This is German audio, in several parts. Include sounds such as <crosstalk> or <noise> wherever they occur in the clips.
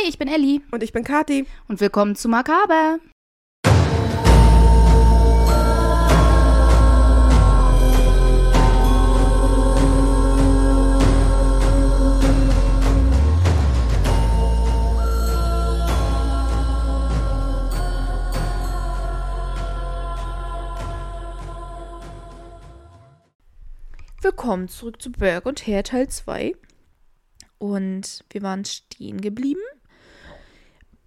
Hi, ich bin Elli Und ich bin Kati. und willkommen zu Makaber. Willkommen zurück zu Berg und Hare Teil 2. Und wir waren stehen geblieben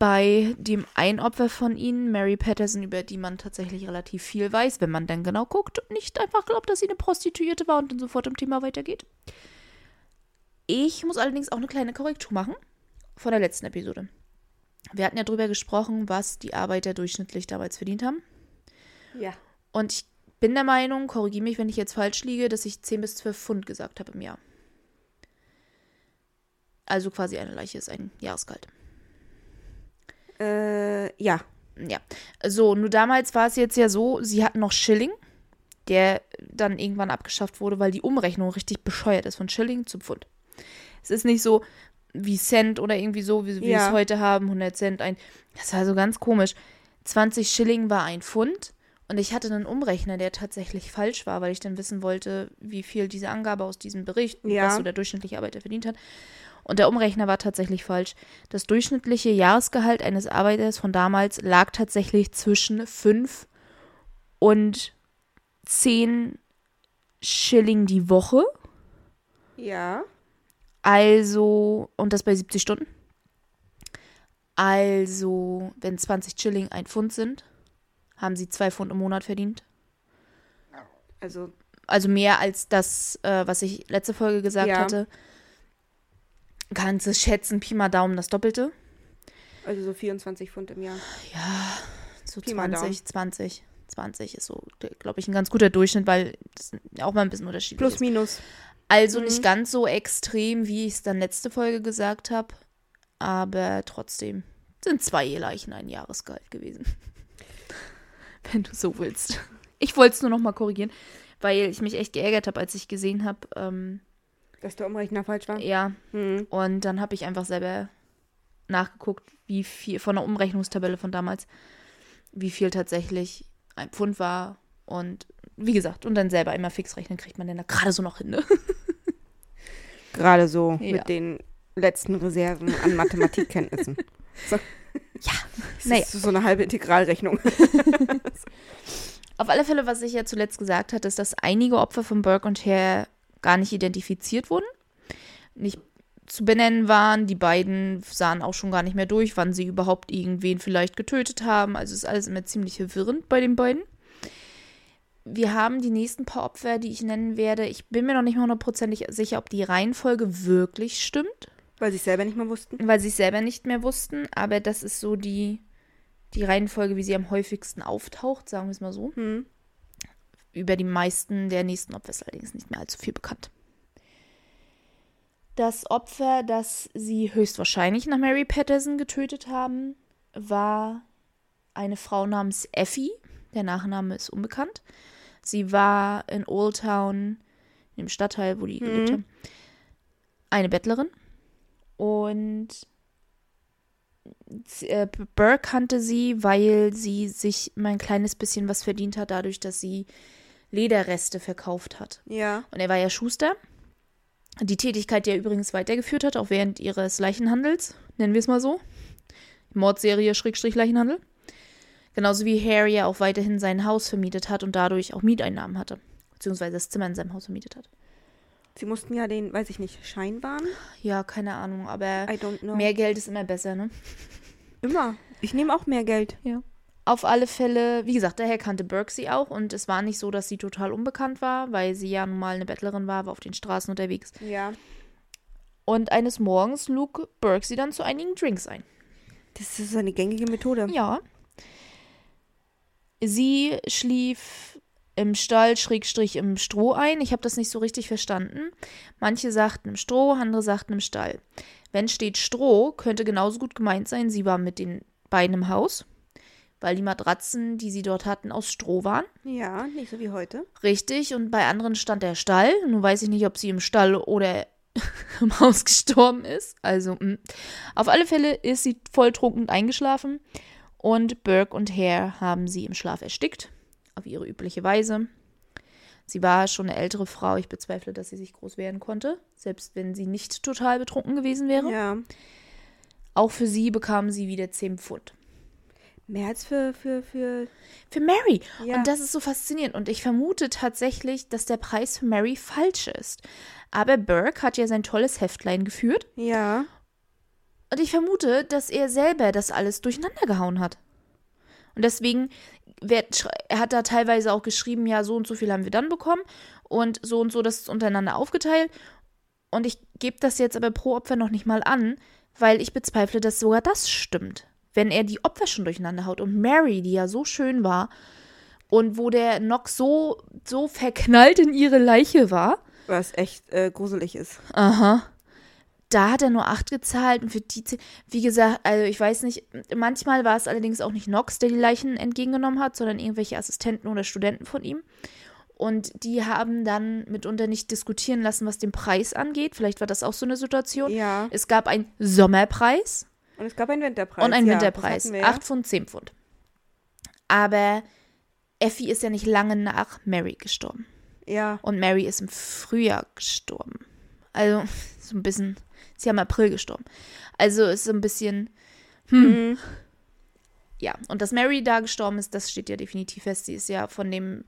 bei dem ein Opfer von ihnen, Mary Patterson, über die man tatsächlich relativ viel weiß, wenn man dann genau guckt und nicht einfach glaubt, dass sie eine Prostituierte war und dann sofort im Thema weitergeht. Ich muss allerdings auch eine kleine Korrektur machen von der letzten Episode. Wir hatten ja drüber gesprochen, was die Arbeiter durchschnittlich damals verdient haben. Ja. Und ich bin der Meinung, korrigiere mich, wenn ich jetzt falsch liege, dass ich 10 bis 12 Pfund gesagt habe im Jahr. Also quasi eine Leiche ist ein Jahresgehalt. Äh, ja. Ja. So, nur damals war es jetzt ja so, sie hatten noch Schilling, der dann irgendwann abgeschafft wurde, weil die Umrechnung richtig bescheuert ist von Schilling zu Pfund. Es ist nicht so wie Cent oder irgendwie so, wie, wie wir Ja. es heute haben, 100 Cent ein. Das war so ganz komisch. 20 Schilling war ein Pfund und ich hatte einen Umrechner, der tatsächlich falsch war, weil ich dann wissen wollte, wie viel diese Angabe aus diesem Bericht, Ja. was so der durchschnittliche Arbeiter verdient hat. Und der Umrechner war tatsächlich falsch. Das durchschnittliche Jahresgehalt eines Arbeiters von damals lag tatsächlich zwischen 5 und 10 Schilling die Woche. Ja. Also, und das bei 70 Stunden. Also, wenn 20 Schilling ein Pfund sind, haben sie 2 Pfund im Monat verdient. Also, Also mehr als das, äh, was ich letzte Folge gesagt Ja. hatte. Kannst du schätzen, Pi mal Daumen das Doppelte. also so 24 Pfund im Jahr. Ja, so Pi mal 20, 20, 20 ist so, glaube ich, ein ganz guter Durchschnitt, weil das auch mal ein bisschen unterschiedlich Plus, ist. minus. Also Mhm. nicht ganz so extrem, wie ich es dann letzte Folge gesagt habe, aber trotzdem sind zwei Leichen ein Jahresgehalt gewesen. <laughs> Wenn du so willst. Ich wollte es nur noch mal korrigieren, weil ich mich echt geärgert habe, als ich gesehen habe, ähm, Dass der Umrechner falsch war. ja, Hm. und dann habe ich einfach selber nachgeguckt, wie viel von der Umrechnungstabelle von damals, wie viel tatsächlich ein Pfund war. Und wie gesagt, und dann selber einmal fix rechnen, kriegt man denn da gerade so noch hin. Ne? <laughs> Gerade so Ja. mit den letzten Reserven an Mathematikkenntnissen. <laughs> So. Ja, Das naja. ist so eine halbe Integralrechnung. <laughs> Auf alle Fälle, was ich ja zuletzt gesagt hatte, ist, dass einige Opfer von Burke und Hare gar nicht identifiziert wurden. Nicht zu benennen waren. Die beiden sahen auch schon gar nicht mehr durch, wann sie überhaupt irgendwen vielleicht getötet haben. Also ist alles immer ziemlich verwirrend bei den beiden. Wir haben die nächsten paar Opfer, die ich nennen werde. Ich bin mir noch nicht mal hundertprozentig sicher, ob die Reihenfolge wirklich stimmt, Weil sie es selber nicht mehr wussten. weil sie es selber nicht mehr wussten. Aber das ist so die, die Reihenfolge, wie sie am häufigsten auftaucht, sagen wir es mal so. Hm. Über die meisten der nächsten Opfer ist allerdings nicht mehr allzu viel bekannt. Das Opfer, das sie höchstwahrscheinlich nach Mary Patterson getötet haben, war eine Frau namens Effie. Der Nachname ist unbekannt. Sie war in Old Town, im Stadtteil, wo die gelebt Mhm. haben, eine Bettlerin. Und äh, Burke kannte sie, weil sie sich immer ein kleines bisschen was verdient hat, dadurch, dass sie Lederreste verkauft hat. Ja. Und er war ja Schuster. Die Tätigkeit, die er übrigens weitergeführt hat, auch während ihres Leichenhandels, nennen wir es mal so. Mordserie Schrägstrich Leichenhandel. Genauso wie Harry ja auch weiterhin sein Haus vermietet hat und dadurch auch Mieteinnahmen hatte. Beziehungsweise das Zimmer in seinem Haus vermietet hat. Sie mussten ja den, weiß ich nicht, Schein wahren? Ja, keine Ahnung, aber mehr Geld ist immer besser, ne? Immer. Ich nehme auch mehr Geld. Auf alle Fälle, wie gesagt, daher kannte Burke sie auch und es war nicht so, dass sie total unbekannt war, weil sie ja nun mal eine Bettlerin war, war auf den Straßen unterwegs. Ja. Und eines Morgens lud Burke sie dann zu einigen Drinks ein. Das ist eine gängige Methode. Ja. Sie schlief im Stall, Schrägstrich im Stroh ein. Ich habe das nicht so richtig verstanden. Manche sagten im Stroh, andere sagten im Stall. Wenn steht Stroh, könnte genauso gut gemeint sein, sie war mit den beiden im Haus, weil die Matratzen, die sie dort hatten, aus Stroh waren. Ja, nicht so wie heute. Richtig, und bei anderen stand der Stall. Nun weiß ich nicht, ob sie im Stall oder <laughs> im Haus gestorben ist. Also, mh. auf alle Fälle ist sie volltrunken eingeschlafen und Burke und Hare haben sie im Schlaf erstickt, auf ihre übliche Weise. Sie war schon eine ältere Frau. Ich bezweifle, dass sie sich groß werden konnte, selbst wenn sie nicht total betrunken gewesen wäre. Ja. Auch für sie bekamen sie wieder 10 Pfund. Mehr als für, für, für. Für Mary. Ja. Und das ist so faszinierend. Und ich vermute tatsächlich, dass der Preis für Mary falsch ist. Aber Burke hat ja sein tolles Heftlein geführt. Ja. Und ich vermute, dass er selber das alles durcheinander gehauen hat. Und deswegen, wird, er hat da teilweise auch geschrieben, ja, so und so viel haben wir dann bekommen und so und so das ist untereinander aufgeteilt. Und ich gebe das jetzt aber pro Opfer noch nicht mal an, weil ich bezweifle, dass sogar das stimmt. Wenn er die Opfer schon durcheinander haut und Mary, die ja so schön war und wo der Nox so, so verknallt in ihre Leiche war, Was echt äh, gruselig ist. Aha. Da hat er nur acht gezahlt und für die, zehn- wie gesagt, also ich weiß nicht, manchmal war es allerdings auch nicht Nox, der die Leichen entgegengenommen hat, sondern irgendwelche Assistenten oder Studenten von ihm. Und die haben dann mitunter nicht diskutieren lassen, was den Preis angeht. Vielleicht war das auch so eine Situation. Ja. Es gab einen Sommerpreis Und es gab einen Winterpreis. und einen ja, Winterpreis. wir ja. Acht Pfund, zehn Pfund. Aber Effie ist ja nicht lange nach Mary gestorben. Ja. Und Mary ist im Frühjahr gestorben. Also <laughs> so ein bisschen, sie haben im April gestorben. Also ist so ein bisschen, Mhm. ja. Und dass Mary da gestorben ist, das steht ja definitiv fest. Sie ist ja von dem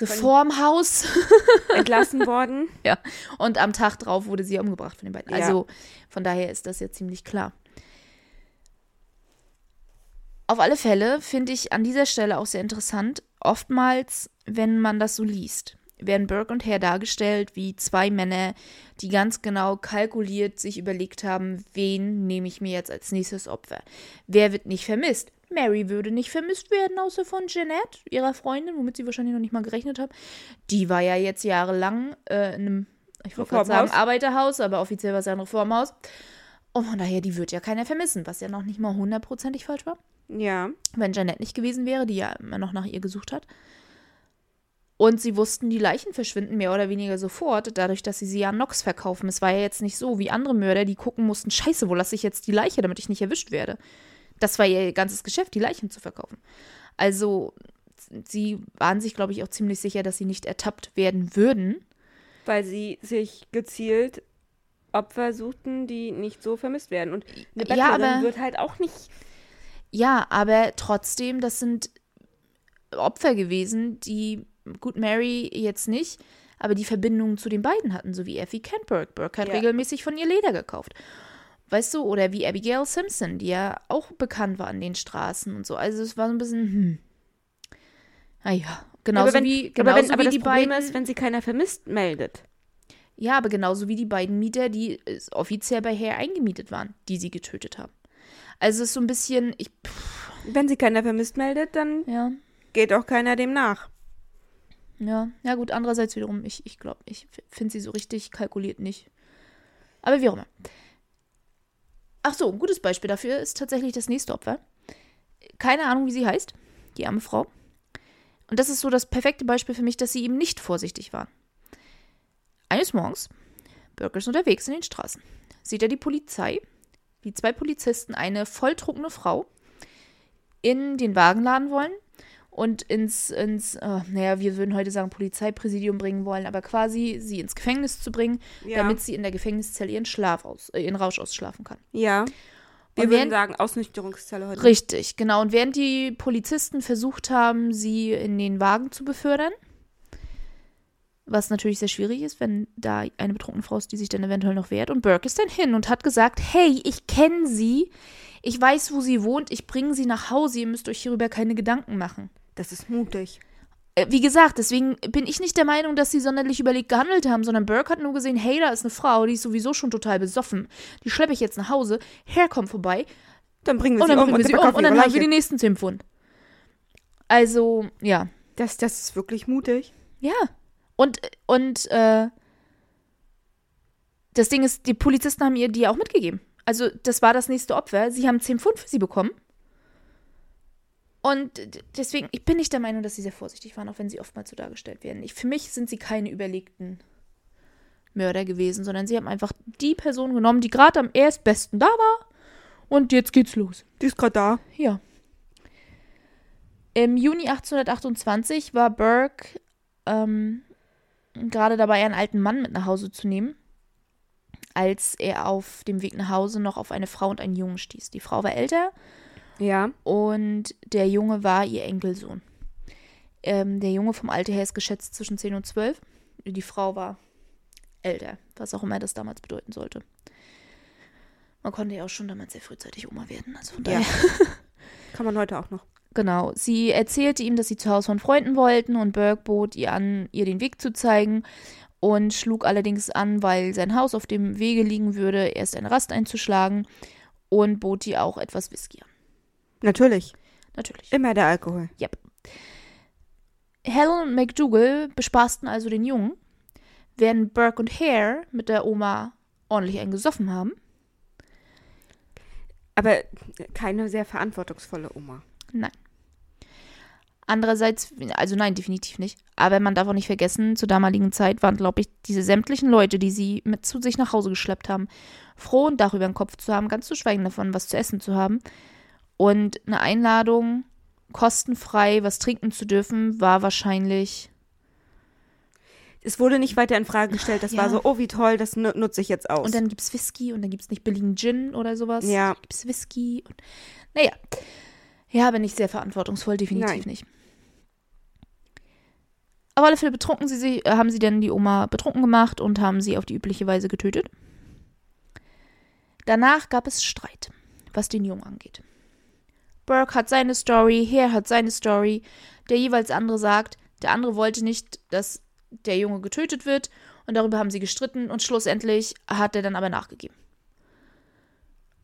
Reformhaus. <laughs> Entlassen worden. <laughs> ja. Und am Tag drauf wurde sie umgebracht von den beiden. Ja. Also von daher ist das ja ziemlich klar. Auf alle Fälle finde ich an dieser Stelle auch sehr interessant, oftmals, wenn man das so liest, werden Burke und Hare dargestellt wie zwei Männer, die ganz genau kalkuliert sich überlegt haben, wen nehme ich mir jetzt als nächstes Opfer. Wer wird nicht vermisst? Mary würde nicht vermisst werden, außer von Jeanette, ihrer Freundin, womit sie wahrscheinlich noch nicht mal gerechnet haben. Die war ja jetzt jahrelang äh, in einem, ich wollte gerade sagen. Arbeiterhaus, aber offiziell war es ja ein Reformhaus. Und von daher, die wird ja keiner vermissen, was ja noch nicht mal hundertprozentig falsch war Ja. wenn Janet nicht gewesen wäre, die ja immer noch nach ihr gesucht hat. Und sie wussten, die Leichen verschwinden mehr oder weniger sofort, dadurch, dass sie sie an Nox verkaufen. Es war ja jetzt nicht so wie andere Mörder, die gucken mussten, scheiße, wo lasse ich jetzt die Leiche, damit ich nicht erwischt werde. Das war ihr ganzes Geschäft, die Leichen zu verkaufen. Also, sie waren sich, glaube ich, auch ziemlich sicher, dass sie nicht ertappt werden würden. Weil sie sich gezielt Opfer suchten, die nicht so vermisst werden. Und eine Ja, Bettlerin aber- wird halt auch nicht. Ja, aber trotzdem, das sind Opfer gewesen, die, gut, Mary jetzt nicht, aber die Verbindungen zu den beiden hatten, so wie Effie kennt Burke. Burke hat Ja. regelmäßig von ihr Leder gekauft. Weißt du, oder wie Abigail Simpson, die ja auch bekannt war an den Straßen und so. Also es war so ein bisschen, hm. Naja, genauso aber wenn, wie, aber wenn, genauso aber wie das die Problem beiden. ist, wenn sie keiner vermisst meldet. ja, aber genauso wie die beiden Mieter, die äh, offiziell bei Hare eingemietet waren, die sie getötet haben. Also es ist so ein bisschen, ich, pff, Wenn sie keiner vermisst meldet, dann ja. geht auch keiner dem nach. Ja, ja gut, andererseits wiederum, ich, ich glaube, ich finde sie so richtig kalkuliert nicht. Aber wie auch immer. Ach so, ein gutes Beispiel dafür ist tatsächlich das nächste Opfer. Keine Ahnung, wie sie heißt, die arme Frau. Und das ist so das perfekte Beispiel für mich, dass sie eben nicht vorsichtig war. Eines Morgens, Burke ist unterwegs in den Straßen, sieht er die Polizei, die zwei Polizisten, eine volltrunkene Frau, in den Wagen laden wollen und ins, ins äh, naja, wir würden heute sagen Polizeipräsidium bringen wollen, aber quasi sie ins Gefängnis zu bringen, Ja. damit sie in der Gefängniszelle ihren Schlaf aus, äh, ihren Rausch ausschlafen kann. Ja. Wir Und würden sagen, Ausnüchterungszelle heute. Richtig, genau. Und während die Polizisten versucht haben, sie in den Wagen zu befördern, was natürlich sehr schwierig ist, wenn da eine betrunkene Frau ist, die sich dann eventuell noch wehrt. Und Burke ist dann hin und hat gesagt, hey, ich kenne sie, ich weiß, wo sie wohnt, ich bringe sie nach Hause, ihr müsst euch hierüber keine Gedanken machen. Das ist mutig. Äh, Wie gesagt, deswegen bin ich nicht der Meinung, dass sie sonderlich überlegt gehandelt haben, sondern Burke hat nur gesehen, hey, da ist eine Frau, die ist sowieso schon total besoffen. Die schleppe ich jetzt nach Hause, Herr kommt vorbei, Dann bringen wir und sie dann um bringen und wir sie um und dann haben wir die nächsten 10 Pfund. Also, ja. Das, das ist wirklich mutig. Ja. Und, und, äh, das Ding ist, die Polizisten haben ihr die auch mitgegeben. Also, das war das nächste Opfer. Sie haben 10 Pfund für sie bekommen. Und deswegen, ich bin nicht der Meinung, dass sie sehr vorsichtig waren, auch wenn sie oftmals so dargestellt werden. Ich, für mich sind sie keine überlegten Mörder gewesen, sondern sie haben einfach die Person genommen, die gerade am erstbesten da war. Und jetzt geht's los. Die ist gerade da. Ja. Im Juni 1828 war Burke ähm, gerade dabei, einen alten Mann mit nach Hause zu nehmen, als er auf dem Weg nach Hause noch auf eine Frau und einen Jungen stieß. Die Frau war älter Ja. und der Junge war ihr Enkelsohn. Ähm, der Junge vom Alter her ist geschätzt zwischen 10 und 12. Die Frau war älter, was auch immer das damals bedeuten sollte. Man konnte ja auch schon damals sehr frühzeitig Oma werden. Also von Ja. daher. <laughs> Kann man heute auch noch. Genau. Sie erzählte ihm, dass sie zu Hause von Freunden wollten und Burke bot ihr an, ihr den Weg zu zeigen und schlug allerdings an, weil sein Haus auf dem Wege liegen würde, erst eine Rast einzuschlagen und bot ihr auch etwas Whisky an. Natürlich. Natürlich. Immer der Alkohol. Helen und McDougal bespaßten also den Jungen, während Burke und Hare mit der Oma ordentlich einen gesoffen haben. Aber keine sehr verantwortungsvolle Oma. Andererseits, also nein, definitiv nicht. Aber man darf auch nicht vergessen, zur damaligen Zeit waren, glaube ich, diese sämtlichen Leute, die sie mit zu sich nach Hause geschleppt haben, froh, ein Dach über den Kopf zu haben, ganz zu schweigen davon, was zu essen zu haben. Und eine Einladung, kostenfrei was trinken zu dürfen, war wahrscheinlich. Es wurde nicht weiter in Frage gestellt. Das Ja. war so, oh, wie toll, das nu- nutze ich jetzt aus. Und dann gibt es Whisky und dann gibt es nicht billigen Gin oder sowas. Ja. Gibt es Whisky und. Naja. Ja, aber nicht sehr verantwortungsvoll, definitiv Nein. nicht. Auf alle Fälle betrunken sie sich, äh, haben sie dann die Oma betrunken gemacht und haben sie auf die übliche Weise getötet. Danach gab es Streit, was den Jungen angeht. Burke hat seine Story, Hare hat seine Story. Der jeweils andere sagt, der andere wollte nicht, dass der Junge getötet wird und darüber haben sie gestritten und schlussendlich hat er dann aber nachgegeben.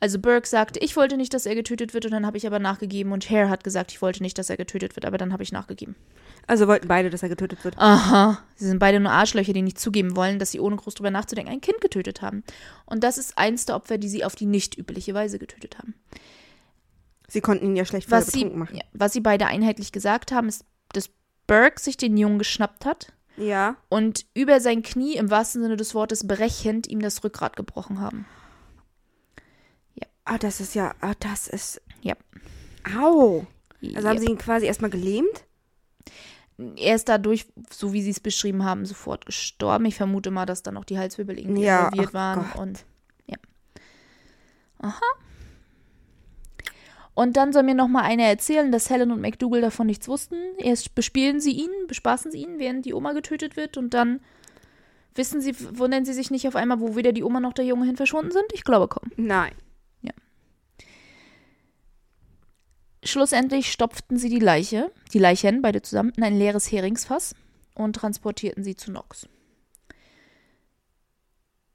Also Burke sagte, ich wollte nicht, dass er getötet wird und dann habe ich aber nachgegeben und Hare hat gesagt, ich wollte nicht, dass er getötet wird, aber dann habe ich nachgegeben. also wollten beide, dass er getötet wird. Aha, sie sind beide nur Arschlöcher, die nicht zugeben wollen, dass sie ohne groß drüber nachzudenken ein Kind getötet haben. Und das ist eins der Opfer, die sie auf die nicht übliche Weise getötet haben. Sie konnten ihn ja schlecht Was sie, machen. ja, was sie beide einheitlich gesagt haben, ist, dass Burke sich den Jungen geschnappt hat Ja. und über sein Knie im wahrsten Sinne des Wortes brechend ihm das Rückgrat gebrochen haben. Ah, das ist ja, ah, das ist. Ja. Au. Also haben sie ihn quasi erstmal gelähmt? er ist dadurch, so wie sie es beschrieben haben, sofort gestorben. Ich vermute mal, dass dann auch die Halswirbel irgendwie Ja, involviert waren. Gott. Und ja. Aha. Und dann soll mir noch mal einer erzählen, dass Helen und McDougal davon nichts wussten. Erst bespielen sie ihn, bespaßen sie ihn, während die Oma getötet wird. Und dann wissen sie, wundern sie sich nicht auf einmal, wo weder die Oma noch der Junge hin verschwunden sind. Ich glaube kaum. Nein. Schlussendlich stopften sie die Leiche, die Leichen, beide zusammen, in ein leeres Heringsfass und transportierten sie zu Nox.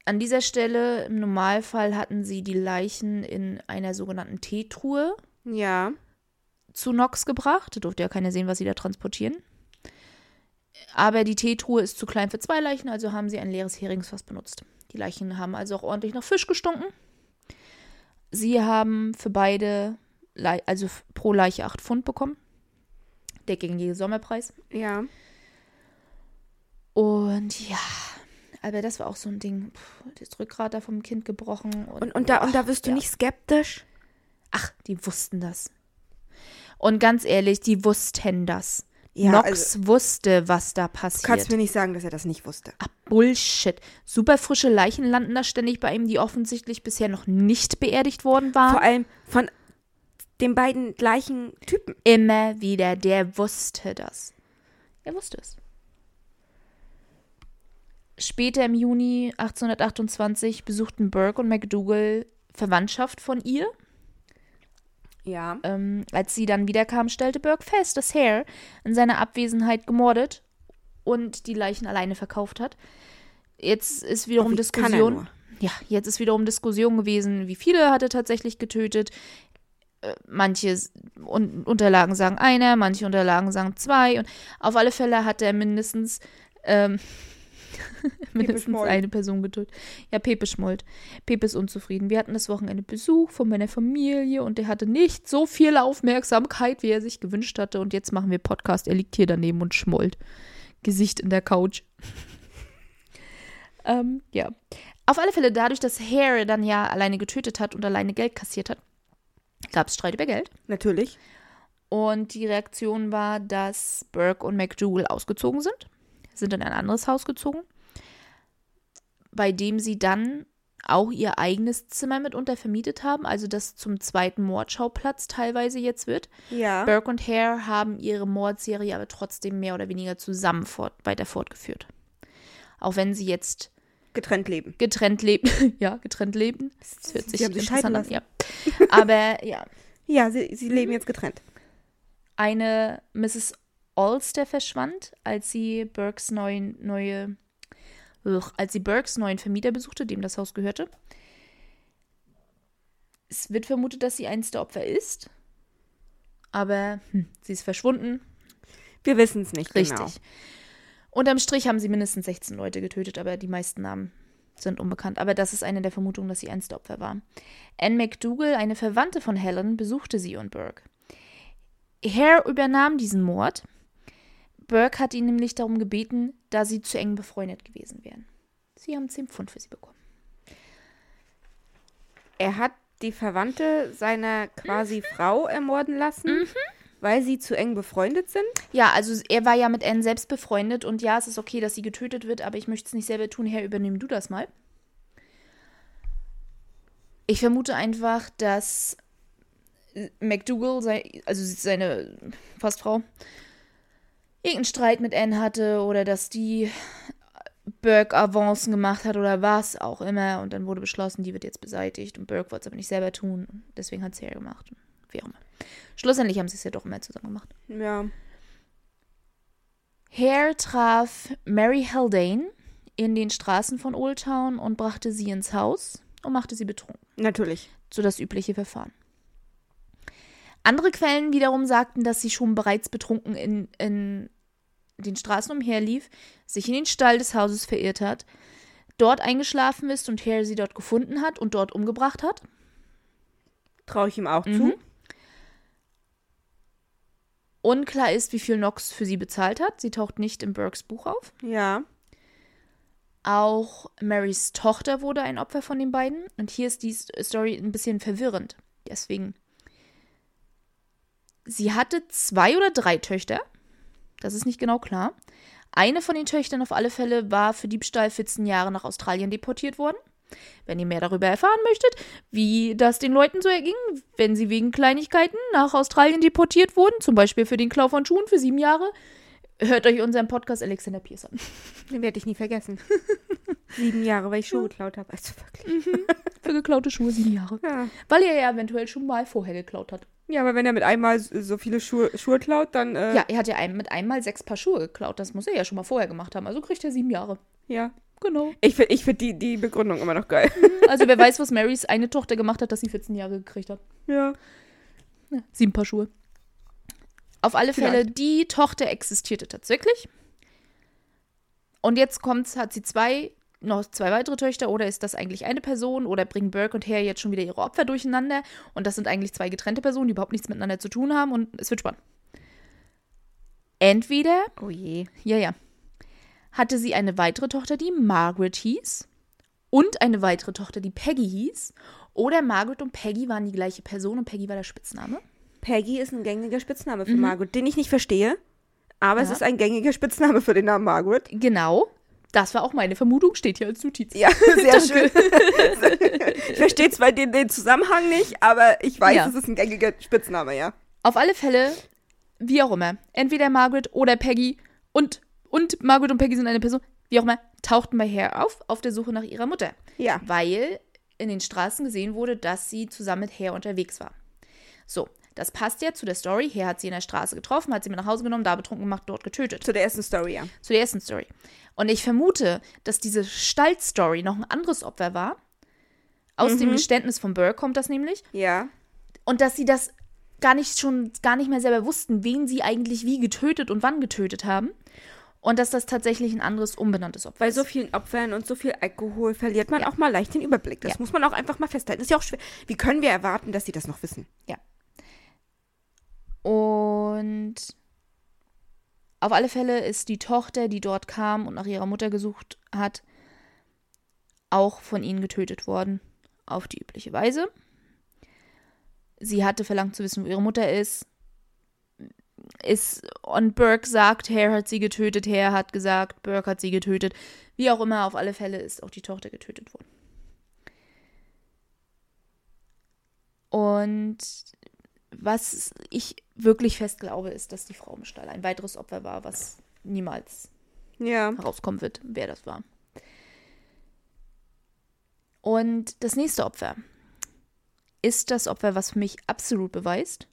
An dieser Stelle, im Normalfall, hatten sie die Leichen in einer sogenannten Teetruhe Ja. zu Nox gebracht. Da durfte ja keiner sehen, was sie da transportieren. Aber die Teetruhe ist zu klein für zwei Leichen, also haben sie ein leeres Heringsfass benutzt. Die Leichen haben also auch ordentlich nach Fisch gestunken. Sie haben für beide, Lei- also pro Leiche 8 Pfund bekommen. Der gängige Sommerpreis. Ja. Und ja, aber das war auch so ein Ding. Puh, das Rückgrat da vom Kind gebrochen. Und, Und, und, da, und da wirst du ja. nicht skeptisch? Ach, die wussten das. Und ganz ehrlich, die wussten das. Ja, Nox also- wusste, was da Du passiert. kannst mir nicht sagen, dass er das nicht wusste. Ah, Bullshit. Super frische Leichen landen da ständig bei ihm, die offensichtlich bisher noch nicht beerdigt worden waren. Vor allem von den beiden gleichen Typen. Immer wieder, der wusste das. Er wusste es. Später im Juni 1828 besuchten Burke und McDougal Verwandtschaft von ihr. Ja. Ähm, als sie dann wiederkam, stellte Burke fest, dass Hare in seiner Abwesenheit gemordet und die Leichen alleine verkauft hat. Jetzt ist wiederum er Diskussion. Ja, jetzt ist wiederum Diskussion gewesen, wie viele hat er tatsächlich getötet. Äh, Manche Un Unterlagen sagen einer, manche Unterlagen sagen zwei. Und auf alle Fälle hat er mindestens, ähm, <laughs> mindestens eine Person getötet. Ja, Pepe schmollt. Pepe ist unzufrieden. Wir hatten das Wochenende Besuch von meiner Familie und der hatte nicht so viel Aufmerksamkeit, wie er sich gewünscht hatte. Und jetzt machen wir Podcast. Er liegt hier daneben und schmollt. Gesicht in der Couch. <laughs> ähm, ja. Auf alle Fälle, dadurch, dass Hare dann ja alleine getötet hat und alleine Geld kassiert hat, gab es Streit über Geld. Natürlich. Und die Reaktion war, dass Burke und McDougal ausgezogen sind, sind in ein anderes Haus gezogen, bei dem sie dann auch ihr eigenes Zimmer mitunter vermietet haben, also das zum zweiten Mordschauplatz teilweise jetzt wird. Ja. Burke und Hare haben ihre Mordserie aber trotzdem mehr oder weniger zusammen fort, weiter fortgeführt. Auch wenn sie jetzt Getrennt leben. getrennt leben. <laughs> ja, getrennt leben. Das hört Sie sich haben sich scheiden an. Ja. Aber ja, Ja, sie, sie leben jetzt getrennt. eine Mrs. Ulster verschwand, als sie Burkes neuen, neue, Ugh, als sie Burkes neuen Vermieter besuchte, dem das Haus gehörte. Es wird vermutet, dass sie eins der Opfer ist. Aber hm, sie ist verschwunden. Wir wissen es nicht Richtig. genau. Unterm Strich haben sie mindestens 16 Leute getötet, aber die meisten Namen sind unbekannt. Aber das ist eine der Vermutungen, dass sie eins der Opfer war. Anne McDougall, eine Verwandte von Helen, besuchte sie und Burke. Hare übernahm diesen Mord. Burke hat ihn nämlich darum gebeten, da sie zu eng befreundet gewesen wären. Sie haben 10 Pfund für sie bekommen. Er hat die Verwandte seiner quasi Mhm. Frau ermorden lassen, weil sie zu eng befreundet sind. Ja, also er war ja mit Anne selbst befreundet und ja, es ist okay, dass sie getötet wird, aber ich möchte es nicht selber tun. Herr, übernimm du das mal. Ich vermute einfach, dass McDougal, sei, also seine Fastfrau, irgendeinen Streit mit Anne hatte oder dass die Burke Avancen gemacht hat oder was auch immer und dann wurde beschlossen, die wird jetzt beseitigt und Burke wollte es aber nicht selber tun. Deswegen hat sie ja gemacht. Wie auch immer. Schlussendlich haben sie es ja doch immer zusammen gemacht. Ja. Hare traf Mary Haldane in den Straßen von Old Town und brachte sie ins Haus und machte sie betrunken. Natürlich. So das übliche Verfahren. Andere Quellen wiederum sagten, dass sie schon bereits betrunken in, in den Straßen umherlief, sich in den Stall des Hauses verirrt hat, dort eingeschlafen ist und Hare sie dort gefunden hat und dort umgebracht hat. Traue ich ihm auch Mhm. zu. Unklar ist, wie viel Knox für sie bezahlt hat. Sie taucht nicht in Burkes Buch auf. Ja. Auch Marys Tochter wurde ein Opfer von den beiden. Und hier ist die Story ein bisschen verwirrend. Deswegen. Sie hatte zwei oder drei Töchter. Das ist nicht genau klar. Eine von den Töchtern auf alle Fälle war für Diebstahl 14 Jahre nach Australien deportiert worden. Wenn ihr mehr darüber erfahren möchtet, wie das den Leuten so erging, wenn sie wegen Kleinigkeiten nach Australien deportiert wurden, zum Beispiel für den Klau von Schuhen für sieben Jahre, hört euch unseren Podcast Alexander Pierce an. Den werde ich nie vergessen. <laughs> Sieben Jahre, weil ich Schuhe geklaut habe. Also wirklich. Für geklaute Schuhe sieben Jahre. Ja. Weil er ja eventuell schon mal vorher geklaut hat. ja, aber wenn er mit einmal so viele Schuhe, Schuhe klaut, dann. Äh, Ja, er hat ja ein, mit einmal sechs Paar Schuhe geklaut. Das muss er ja schon mal vorher gemacht haben. Also kriegt er sieben Jahre. ja. Genau. Ich finde ich find die, die Begründung immer noch geil. Also wer weiß, was Marys eine Tochter gemacht hat, dass sie 14 Jahre gekriegt hat. ja. Ja, sieben Paar Schuhe. Auf alle Fälle, Vielleicht. die Tochter existierte tatsächlich. Und jetzt kommt's, hat sie zwei, noch zwei weitere Töchter oder ist das eigentlich eine Person oder bringen Burke und Hare jetzt schon wieder ihre Opfer durcheinander und das sind eigentlich zwei getrennte Personen, die überhaupt nichts miteinander zu tun haben und es wird spannend. Entweder Oh je. Ja, ja. Hatte sie eine weitere Tochter, die Margaret hieß. Und eine weitere Tochter, die Peggy hieß. Oder Margaret und Peggy waren die gleiche Person und Peggy war der Spitzname. Peggy ist ein gängiger Spitzname für Margaret, den ich nicht verstehe. Aber es Ja. ist ein gängiger Spitzname für den Namen Margaret. Genau. Das war auch meine Vermutung, steht hier als Notiz. Ja, <laughs> sehr schön. ich verstehe zwar den, den Zusammenhang nicht, aber ich weiß, Ja. es ist ein gängiger Spitzname, ja. Auf alle Fälle, wie auch immer, entweder Margaret oder Peggy und, und Margaret und Peggy sind eine Person, wie auch immer, tauchten bei Hare auf, auf der Suche nach ihrer Mutter. Ja. weil in den Straßen gesehen wurde, dass sie zusammen mit Hare unterwegs war. So, das passt ja zu der Story. Hare hat sie in der Straße getroffen, hat sie mit nach Hause genommen, da betrunken gemacht, dort getötet. Zu der ersten Story, ja. Zu der ersten Story. Und ich vermute, dass diese Stall-Story noch ein anderes Opfer war. Aus dem Geständnis von Burke kommt das nämlich. Ja. Und dass sie das gar nicht schon, gar nicht mehr selber wussten, wen sie eigentlich wie getötet und wann getötet haben. Und dass das tatsächlich ein anderes, unbenanntes Opfer Bei ist. so vielen Opfern und so viel Alkohol verliert man auch mal leicht den Überblick. Das Ja. muss man auch einfach mal festhalten. Das ist ja auch schwer. Wie können wir erwarten, dass sie das noch wissen? Und auf alle Fälle ist die Tochter, die dort kam und nach ihrer Mutter gesucht hat, auch von ihnen getötet worden. Auf die übliche Weise. Sie hatte verlangt zu wissen, wo ihre Mutter ist. Ist, und Burke sagt, Hare hat sie getötet, Hare hat gesagt, Burke hat sie getötet. Wie auch immer, auf alle Fälle ist auch die Tochter getötet worden. Und was ich wirklich fest glaube, ist, dass die Frau im Stall ein weiteres Opfer war, was niemals Ja. herauskommen wird, wer das war. Und das nächste Opfer ist das Opfer, was für mich absolut beweist,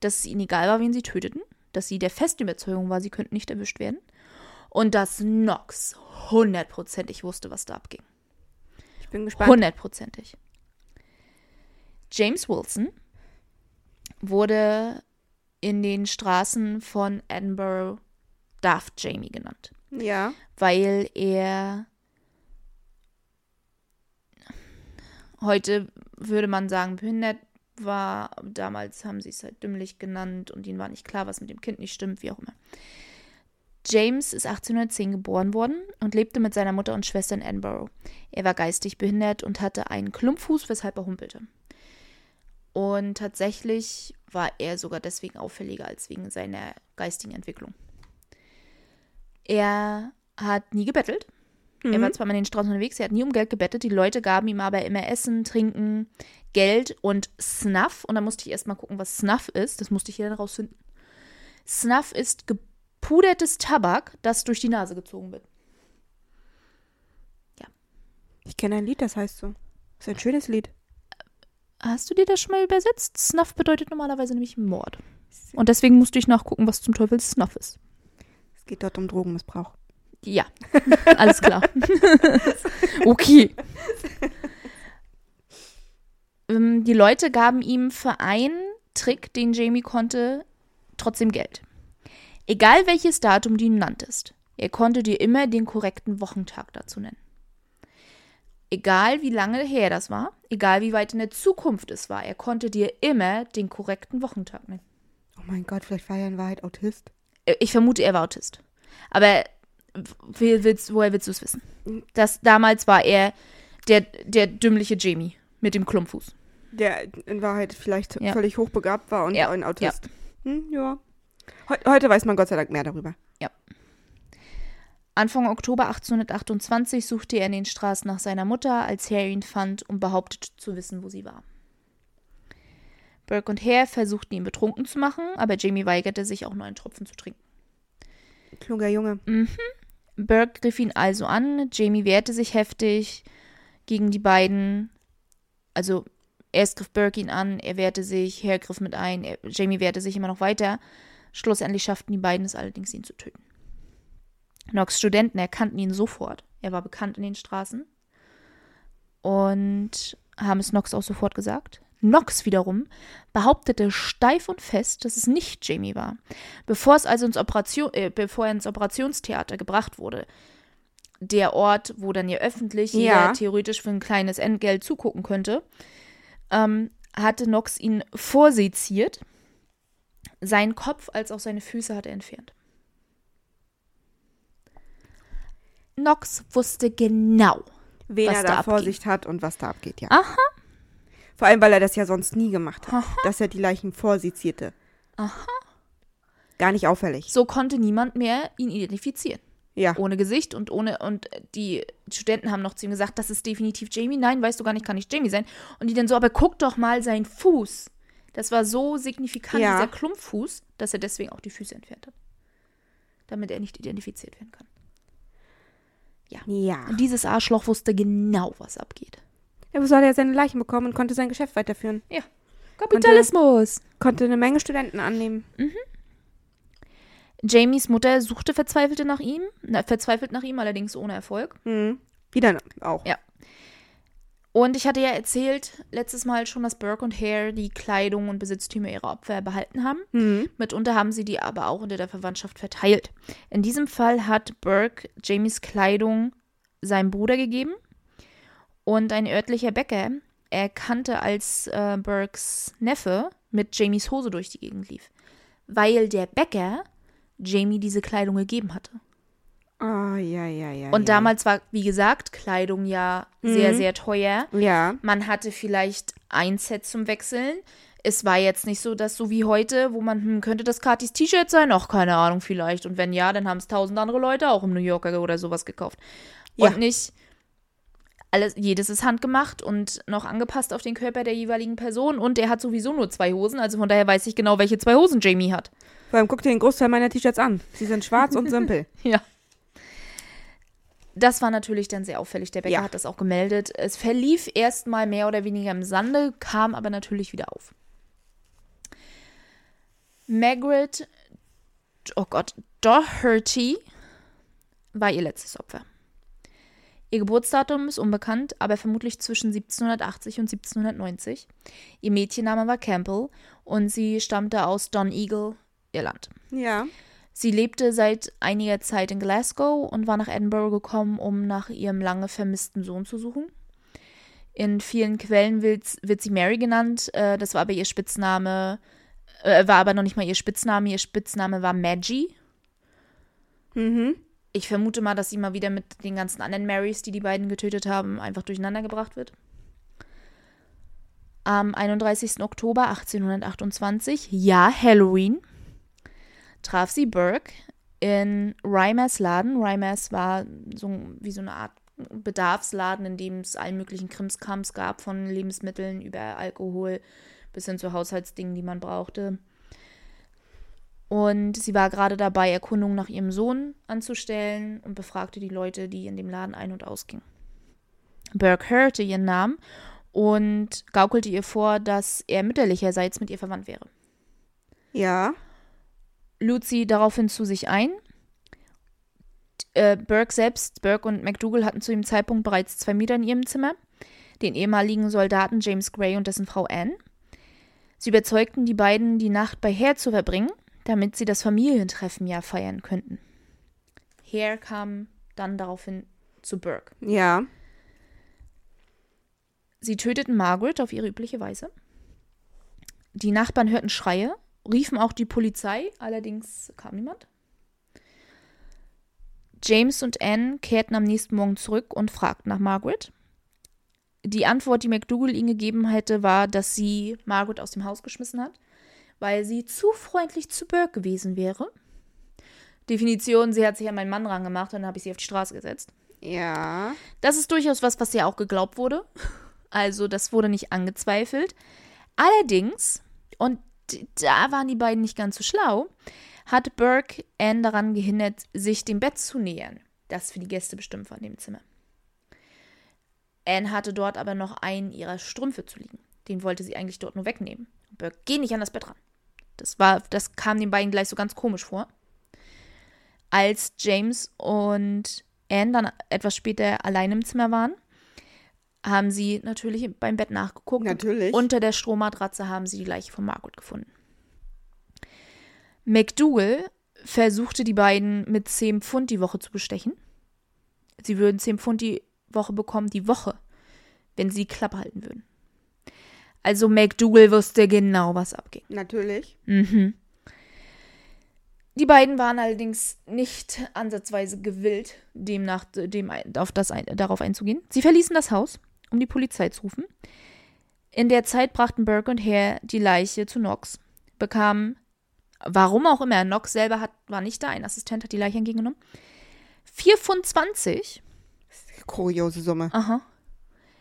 dass es ihnen egal war, wen sie töteten, dass sie der festen Überzeugung war, sie könnten nicht erwischt werden und dass Knox hundertprozentig wusste, was da abging. Ich bin gespannt. Hundertprozentig. James Wilson wurde in den Straßen von Edinburgh Daft Jamie genannt Ja. weil er heute würde man sagen behindert war. Damals haben sie es halt dümmlich genannt und ihnen war nicht klar, was mit dem Kind nicht stimmt, wie auch immer. James ist 1810 geboren worden und lebte mit seiner Mutter und Schwester in Edinburgh. Er war geistig behindert und hatte einen Klumpfuß, weshalb er humpelte. Und tatsächlich war er sogar deswegen auffälliger als wegen seiner geistigen Entwicklung. Er hat nie gebettelt. Er war zwar mal in den Straßen unterwegs, er hat nie um Geld gebettet. Die Leute gaben ihm aber immer Essen, Trinken, Geld und Snuff. Und da musste ich erst mal gucken, was Snuff ist. Das musste ich hier dann rausfinden. Snuff ist gepudertes Tabak, das durch die Nase gezogen wird. Ich kenne ein Lied, das heißt so. Das ist ein schönes Lied. Hast du dir das schon mal übersetzt? Snuff bedeutet normalerweise nämlich Mord. Und deswegen musste ich nachgucken, was zum Teufel Snuff ist. Es geht dort um Drogenmissbrauch. Ja, alles klar. <laughs> okay. Ähm, Die Leute gaben ihm für einen Trick, den Jamie konnte, trotzdem Geld. Egal welches Datum du ihn nanntest, er konnte dir immer den korrekten Wochentag dazu nennen. Egal wie lange her das war, egal wie weit in der Zukunft es war, er konnte dir immer den korrekten Wochentag nennen. Oh mein Gott, vielleicht war er in Wahrheit Autist. Äh, Ich vermute, er war Autist. Aber willst, woher willst du es wissen? Das, damals war er der, der dümmliche Jamie mit dem Klumpfuß. Der in Wahrheit vielleicht Ja. völlig hochbegabt war und Ja, ein Autist. Hm, ja. Heu- heute weiß man Gott sei Dank mehr darüber. Anfang Oktober 1828 suchte er in den Straßen nach seiner Mutter, als Harry ihn fand und behauptete zu wissen, wo sie war. Burke und Hare versuchten ihn betrunken zu machen, aber Jamie weigerte sich auch nur einen Tropfen zu trinken. Kluger Junge. Burke griff ihn also an, Jamie wehrte sich heftig gegen die beiden. Also erst griff Burke ihn an, er wehrte sich, Hare griff mit ein, er, Jamie wehrte sich immer noch weiter. Schlussendlich schafften die beiden es allerdings, ihn zu töten. Knox Studenten erkannten ihn sofort. Er war bekannt in den Straßen. Und haben es Knox auch sofort gesagt. Knox wiederum behauptete steif und fest, dass es nicht Jamie war. Bevor es also ins Operation, äh, bevor er ins Operationstheater gebracht wurde, der Ort, wo dann ja öffentlich Ja. jeder theoretisch für ein kleines Entgelt zugucken könnte, ähm, hatte Knox ihn vorseziert. Seinen Kopf als auch seine Füße hat er entfernt. Knox wusste genau, Wen er da da. Vorsicht hat und was da abgeht, ja. Aha. Vor allem, weil er das ja sonst nie gemacht hat. Aha. Dass er die Leichen vorsezierte. Aha. Gar nicht auffällig. so konnte niemand mehr ihn identifizieren. Ja. Ohne Gesicht und ohne, und die Studenten haben noch zu ihm gesagt, das ist definitiv Jamie. Nein, weißt du gar nicht, kann nicht Jamie sein. Und die dann so, aber guck doch mal seinen Fuß. Das war so signifikant, Ja. dieser Klumpfuß, dass er deswegen auch die Füße entfernt hat. Damit er nicht identifiziert werden kann. Ja. Und dieses Arschloch wusste genau, was abgeht. Aber so hat er seine Leichen bekommen und konnte sein Geschäft weiterführen. Kapitalismus! Konnte eine Menge Studenten annehmen. Jamies Mutter suchte verzweifelt nach ihm, na, verzweifelt nach ihm, allerdings ohne Erfolg. Hm. Wieder auch. Ja. Und ich hatte ja erzählt letztes Mal schon, dass Burke und Hare die Kleidung und Besitztümer ihrer Opfer behalten haben. Hm. Mitunter haben sie die aber auch unter der Verwandtschaft verteilt. In diesem Fall hat Burke Jamies Kleidung seinem Bruder gegeben und ein örtlicher Bäcker erkannte, als äh, Burkes Neffe mit Jamies Hose durch die Gegend lief, weil der Bäcker Jamie diese Kleidung gegeben hatte. Ah, ja, ja, ja. Und ja. damals war, wie gesagt, Kleidung ja sehr, sehr teuer. Ja. Man hatte vielleicht ein Set zum Wechseln. Es war jetzt nicht so, dass so wie heute, wo man, hm, könnte das Katis T-Shirt sein? Ach, keine Ahnung, vielleicht. Und wenn ja, dann haben es tausend andere Leute auch im New Yorker oder sowas gekauft. Ja. Und nicht alles, jedes ist handgemacht und noch angepasst auf den Körper der jeweiligen Person. Und er hat sowieso nur zwei Hosen, also von daher weiß ich genau, welche zwei Hosen Jamie hat. Vor allem guck dir den Großteil meiner T-Shirts an. Sie sind schwarz und simpel. <laughs> Ja. Das war natürlich dann sehr auffällig. Der Bäcker Ja. hat das auch gemeldet. Es verlief erstmal mehr oder weniger im Sande, kam aber natürlich wieder auf. Margaret, oh Gott, Doherty war ihr letztes Opfer. Ihr Geburtsdatum ist unbekannt, aber vermutlich zwischen 1780 und 1790. Ihr Mädchenname war Campbell und sie stammte aus Donegal, Irland. Ja. Sie lebte seit einiger Zeit in Glasgow und war nach Edinburgh gekommen, um nach ihrem lange vermissten Sohn zu suchen. In vielen Quellen wird, sie Mary genannt, äh, das war aber ihr Spitzname, äh, war aber noch nicht mal ihr Spitzname, ihr Spitzname war Maggie. Mhm. Ich vermute mal, dass sie mal wieder mit den ganzen anderen Marys, die die beiden getötet haben, einfach durcheinander gebracht wird. Am 31. Oktober 1828, ja, Halloween, traf sie Burke in Reimers Laden. Reimers war so wie so eine Art Bedarfsladen, in dem es allen möglichen Krimskrams gab, von Lebensmitteln über Alkohol bis hin zu Haushaltsdingen, die man brauchte. Und sie war gerade dabei, Erkundungen nach ihrem Sohn anzustellen und befragte die Leute, die in dem Laden ein- und ausgingen. Burke hörte ihren Namen und gaukelte ihr vor, dass er mütterlicherseits mit ihr verwandt wäre. Ja. Lud sie daraufhin zu sich ein. Äh, Burke selbst, Burke und McDougal hatten zu dem Zeitpunkt bereits zwei Mieter in ihrem Zimmer, den ehemaligen Soldaten James Gray und dessen Frau Anne. Sie überzeugten die beiden, die Nacht bei Hare zu verbringen, damit sie das Familientreffen ja feiern könnten. Hare kam dann daraufhin zu Burke. Ja. Sie töteten Margaret auf ihre übliche Weise. Die Nachbarn hörten Schreie, riefen auch die Polizei, allerdings kam niemand. James und Anne kehrten am nächsten Morgen zurück und fragten nach Margaret. Die Antwort, die McDougal ihnen gegeben hätte, war, dass sie Margaret aus dem Haus geschmissen hat, weil sie zu freundlich zu Burke gewesen wäre. Definition, sie hat sich an meinen Mann rangemacht und dann habe ich sie auf die Straße gesetzt. Ja. Das ist durchaus was, was ja auch geglaubt wurde. Also das wurde nicht angezweifelt. Allerdings, und da waren die beiden nicht ganz so schlau, hat Burke Anne daran gehindert, sich dem Bett zu nähern, das für die Gäste bestimmt war in dem Zimmer. Anne hatte dort aber noch einen ihrer Strümpfe zu liegen. Den wollte sie eigentlich dort nur wegnehmen. Burke, geh nicht an das Bett ran. Das, war, das kam den beiden gleich so ganz komisch vor. Als James und Anne dann etwas später allein im Zimmer waren, haben sie natürlich beim Bett nachgeguckt. Natürlich. Unter der Strohmatratze haben sie die Leiche von Margaret gefunden. McDougal versuchte die beiden mit 10 Pfund die Woche zu bestechen. Sie würden 10 Pfund die Woche bekommen, die Woche, wenn sie die Klappe halten würden. Also McDougal wusste genau, was abging. Natürlich. Mhm. Die beiden waren allerdings nicht ansatzweise gewillt, demnach dem, auf das darauf einzugehen. Sie verließen das Haus, um die Polizei zu rufen. In der Zeit brachten Burke und Hare die Leiche zu Knox, bekamen, warum auch immer, Knox selber hat, war nicht da, ein Assistent hat die Leiche entgegengenommen, 4 Pfund 20 Kuriose Summe. Aha.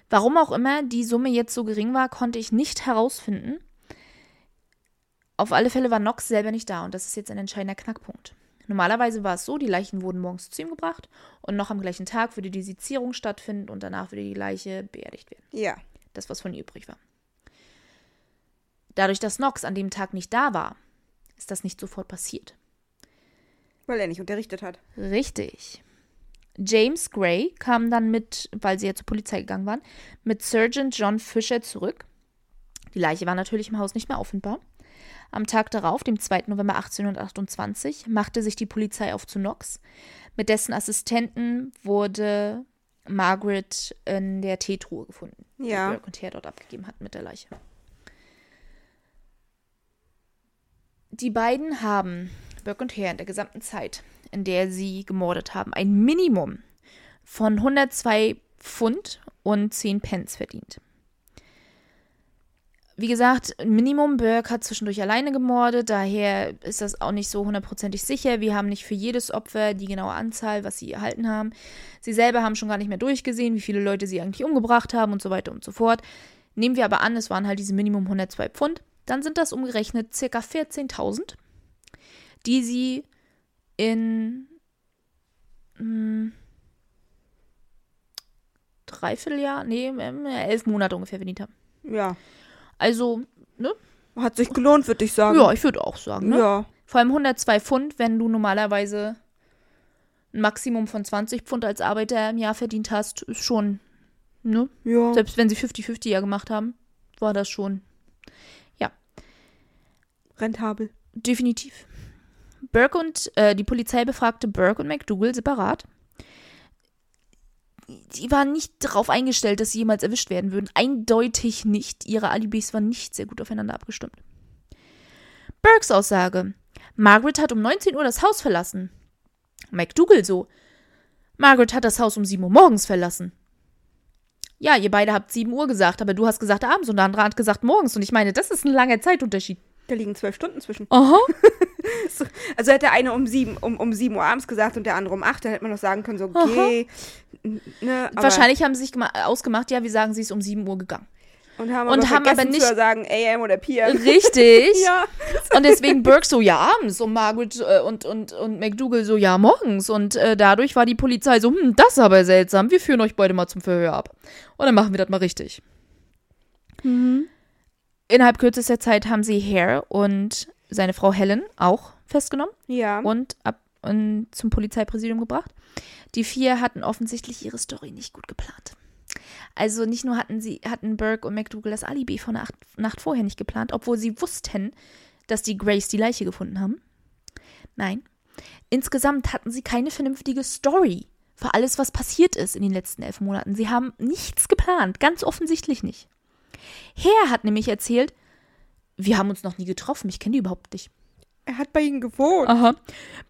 Warum auch immer die Summe jetzt so gering war, konnte ich nicht herausfinden. Auf alle Fälle war Knox selber nicht da und das ist jetzt ein entscheidender Knackpunkt. Normalerweise war es so, die Leichen wurden morgens zu ihm gebracht und noch am gleichen Tag würde die Sezierung stattfinden und danach würde die Leiche beerdigt werden. Ja. Das, was von ihr übrig war. Dadurch, dass Knox an dem Tag nicht da war, ist das nicht sofort passiert. Weil er nicht unterrichtet hat. Richtig. James Gray kam dann mit, weil sie ja zur Polizei gegangen waren, mit Sergeant John Fisher zurück. Die Leiche war natürlich im Haus nicht mehr auffindbar. Am Tag darauf, dem 2. November 1828, machte sich die Polizei auf zu Knox. Mit dessen Assistenten wurde Margaret in der Teetruhe gefunden, Ja. die Burke und Hare dort abgegeben hatten mit der Leiche. Die beiden haben, Burke und Hare, in der gesamten Zeit in der sie gemordet haben, ein Minimum von 102 Pfund und 10 Pence verdient. Wie gesagt, Minimum Burke hat zwischendurch alleine gemordet, daher ist das auch nicht so hundertprozentig sicher. Wir haben nicht für jedes Opfer die genaue Anzahl, was sie erhalten haben. Sie selber haben schon gar nicht mehr durchgesehen, wie viele Leute sie eigentlich umgebracht haben und so weiter und so fort. Nehmen wir aber an, es waren halt diese Minimum 102 Pfund, dann sind das umgerechnet ca. 14.000, die sie in mh, hm, Dreivierteljahr, nee, elf Monate ungefähr verdient haben. Ja. Also, ne? Hat sich gelohnt, würde ich sagen. Ja, ich würde auch sagen, ne? Ja. Vor allem 102 Pfund, wenn du normalerweise ein Maximum von 20 Pfund als Arbeiter im Jahr verdient hast, ist schon, ne? Ja. Selbst wenn sie 50-50 ja gemacht haben, war das schon, ja, Rentabel. definitiv. Burke und, äh, die Polizei befragte Burke und McDougal separat. Die waren nicht darauf eingestellt, dass sie jemals erwischt werden würden. Eindeutig nicht. Ihre Alibis waren nicht sehr gut aufeinander abgestimmt. Burkes Aussage. Margaret hat um 19 Uhr das Haus verlassen. McDougal so. Margaret hat das Haus um 7 Uhr morgens verlassen. Ja, ihr beide habt 7 Uhr gesagt, aber du hast gesagt abends und der andere hat gesagt morgens. Und ich meine, das ist ein langer Zeitunterschied. Da liegen zwölf Stunden zwischen. Aha. <laughs> <laughs> Also hätte eine um sieben, um, um sieben Uhr abends gesagt und der andere um acht, dann hätte man noch sagen können, so, okay. Ne, Wahrscheinlich haben sie sich gema- ausgemacht, ja, wir sagen, sie ist um 7 Uhr gegangen. Und haben und aber haben vergessen aber nicht- zu sagen AM oder PM. Richtig. <laughs> Ja. Und deswegen Burke so, ja, abends. Und Margaret äh, und, und, und McDougal so, ja, morgens. Und äh, dadurch war die Polizei so, hm, das ist aber seltsam. Wir führen euch beide mal zum Verhör ab. Und dann machen wir das mal richtig. Innerhalb kürzester Zeit haben sie Hare und seine Frau Helen auch festgenommen Ja. und, ab, und zum Polizeipräsidium gebracht. Die vier hatten offensichtlich ihre Story nicht gut geplant. Also nicht nur hatten sie, hatten Burke und McDougal das Alibi von der Acht, Nacht vorher nicht geplant, obwohl sie wussten, dass die Grace die Leiche gefunden haben. Nein. Insgesamt hatten sie keine vernünftige Story für alles, was passiert ist in den letzten elf Monaten. Sie haben nichts geplant, ganz offensichtlich nicht. Herr hat nämlich erzählt, wir haben uns noch nie getroffen, ich kenne die überhaupt nicht. er hat bei ihnen gewohnt. Aha.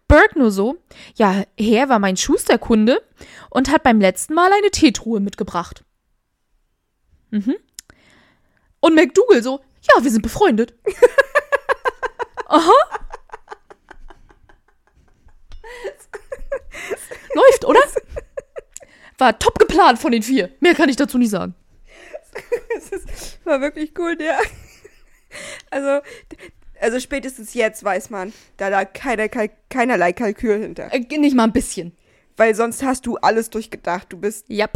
Burke nur so, ja, Herr war mein Schusterkunde und hat beim letzten Mal eine Teetruhe mitgebracht. Mhm. Und McDougal so, ja, wir sind befreundet. <laughs> Aha. Läuft, oder? War top geplant von den vier. Mehr kann ich dazu nicht sagen. Das ist, war wirklich cool, der. <laughs> Also, also spätestens jetzt weiß man, da lag keine, keinerlei Kalkül hinter. Äh, nicht mal ein bisschen. Weil sonst hast du alles durchgedacht. Du bist Yep.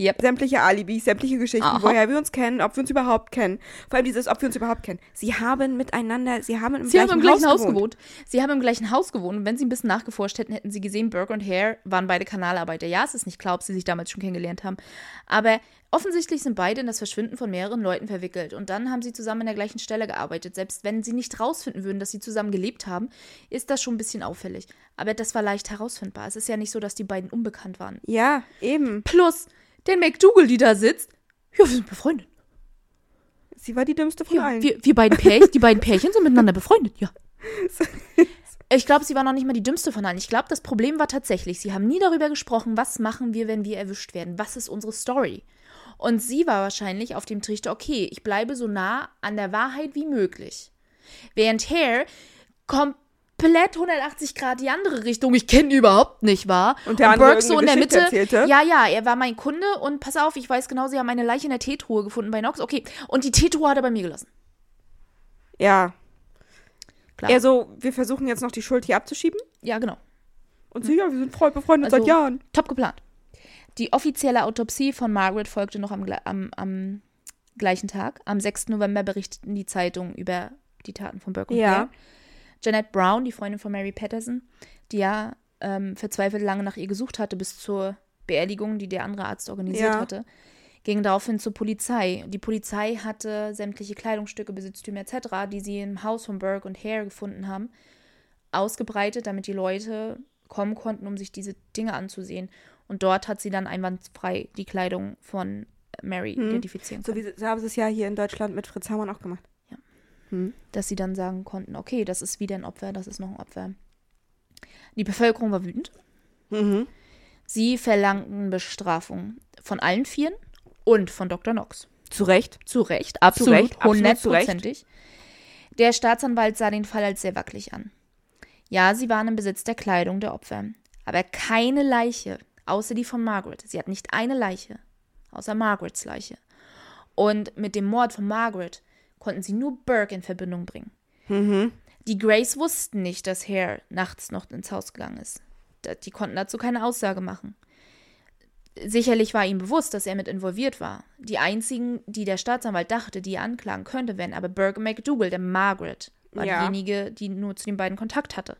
Yep. sämtliche Alibis, sämtliche Geschichten, Aha. woher wir uns kennen, ob wir uns überhaupt kennen. Vor allem dieses, ob wir uns überhaupt kennen. Sie haben miteinander, sie haben im, Sie gleichen, haben im gleichen Haus, gewohnt. gewohnt. Sie haben im gleichen Haus gewohnt. Und wenn sie ein bisschen nachgeforscht hätten, hätten sie gesehen, Burke und Hare waren beide Kanalarbeiter. Ja, es ist nicht klar, ob sie sich damals schon kennengelernt haben. Aber offensichtlich sind beide in das Verschwinden von mehreren Leuten verwickelt. Und dann haben sie zusammen an der gleichen Stelle gearbeitet. Selbst wenn sie nicht rausfinden würden, dass sie zusammen gelebt haben, ist das schon ein bisschen auffällig. Aber das war leicht herausfindbar. Es ist ja nicht so, dass die beiden unbekannt waren. Ja, eben. Plus, der McDougal, die da sitzt, ja, wir sind befreundet. Sie war die dümmste von Ja, allen. wir, wir beiden Pärchen, die beiden Pärchen sind miteinander befreundet, ja. <laughs> Ich glaube, sie war noch nicht mal die dümmste von allen. Ich glaube, das Problem war tatsächlich, sie haben nie darüber gesprochen, was machen wir, wenn wir erwischt werden? Was ist unsere Story? Und sie war wahrscheinlich auf dem Trichter, okay, ich bleibe so nah an der Wahrheit wie möglich. Während Hare komplett 180 Grad die andere Richtung, ich kenne überhaupt nicht, war. Und der andere Burke so in der Mitte. Erzählte. Ja, ja, er war mein Kunde und pass auf, ich weiß genau, sie haben eine Leiche in der Teetruhe gefunden bei Nox. Okay, und die Teetruhe hat er bei mir gelassen. Ja. Klar. Eher so, wir versuchen jetzt noch die Schuld hier abzuschieben. ja, genau. Und sie, ja, wir sind Freund, befreundet Also- seit Jahren. Top geplant. Die offizielle Autopsie von Margaret folgte noch am, am, am gleichen Tag. Am 6. November berichteten die Zeitungen über die Taten von Burke und Ja. Hare. Janet Brown, die Freundin von Mary Patterson, die ja ähm, verzweifelt lange nach ihr gesucht hatte bis zur Beerdigung, die der andere Arzt organisiert Ja. hatte, ging daraufhin zur Polizei. Die Polizei hatte sämtliche Kleidungsstücke, Besitztümer etc., die sie im Haus von Burke und Hare gefunden haben, ausgebreitet, damit die Leute kommen konnten, um sich diese Dinge anzusehen. Und dort hat sie dann einwandfrei die Kleidung von Mary Hm. identifizieren So können. wie sie haben sie es ja hier in Deutschland mit Fritz Hamann auch gemacht. Hm. dass sie dann sagen konnten, okay, das ist wieder ein Opfer, das ist noch ein Opfer. Die Bevölkerung war wütend. Mhm. Sie verlangten Bestrafung von allen Vieren und von Dr. Knox. Zu Recht. Zu Recht, absolut, hundertprozentig. Der Staatsanwalt sah den Fall als sehr wackelig an. Ja, sie waren im Besitz der Kleidung der Opfer, aber keine Leiche, außer die von Margaret. Sie hat nicht eine Leiche, außer Margarets Leiche. Und mit dem Mord von Margaret konnten sie nur Burke in Verbindung bringen. Mhm. Die Grays wussten nicht, dass Hare nachts noch ins Haus gegangen ist. Die konnten dazu keine Aussage machen. Sicherlich war ihm bewusst, dass er mit involviert war. Die einzigen, die der Staatsanwalt dachte, die er anklagen könnte, wären aber Burke und McDougal, der Margaret war Ja. diejenige, die nur zu den beiden Kontakt hatte.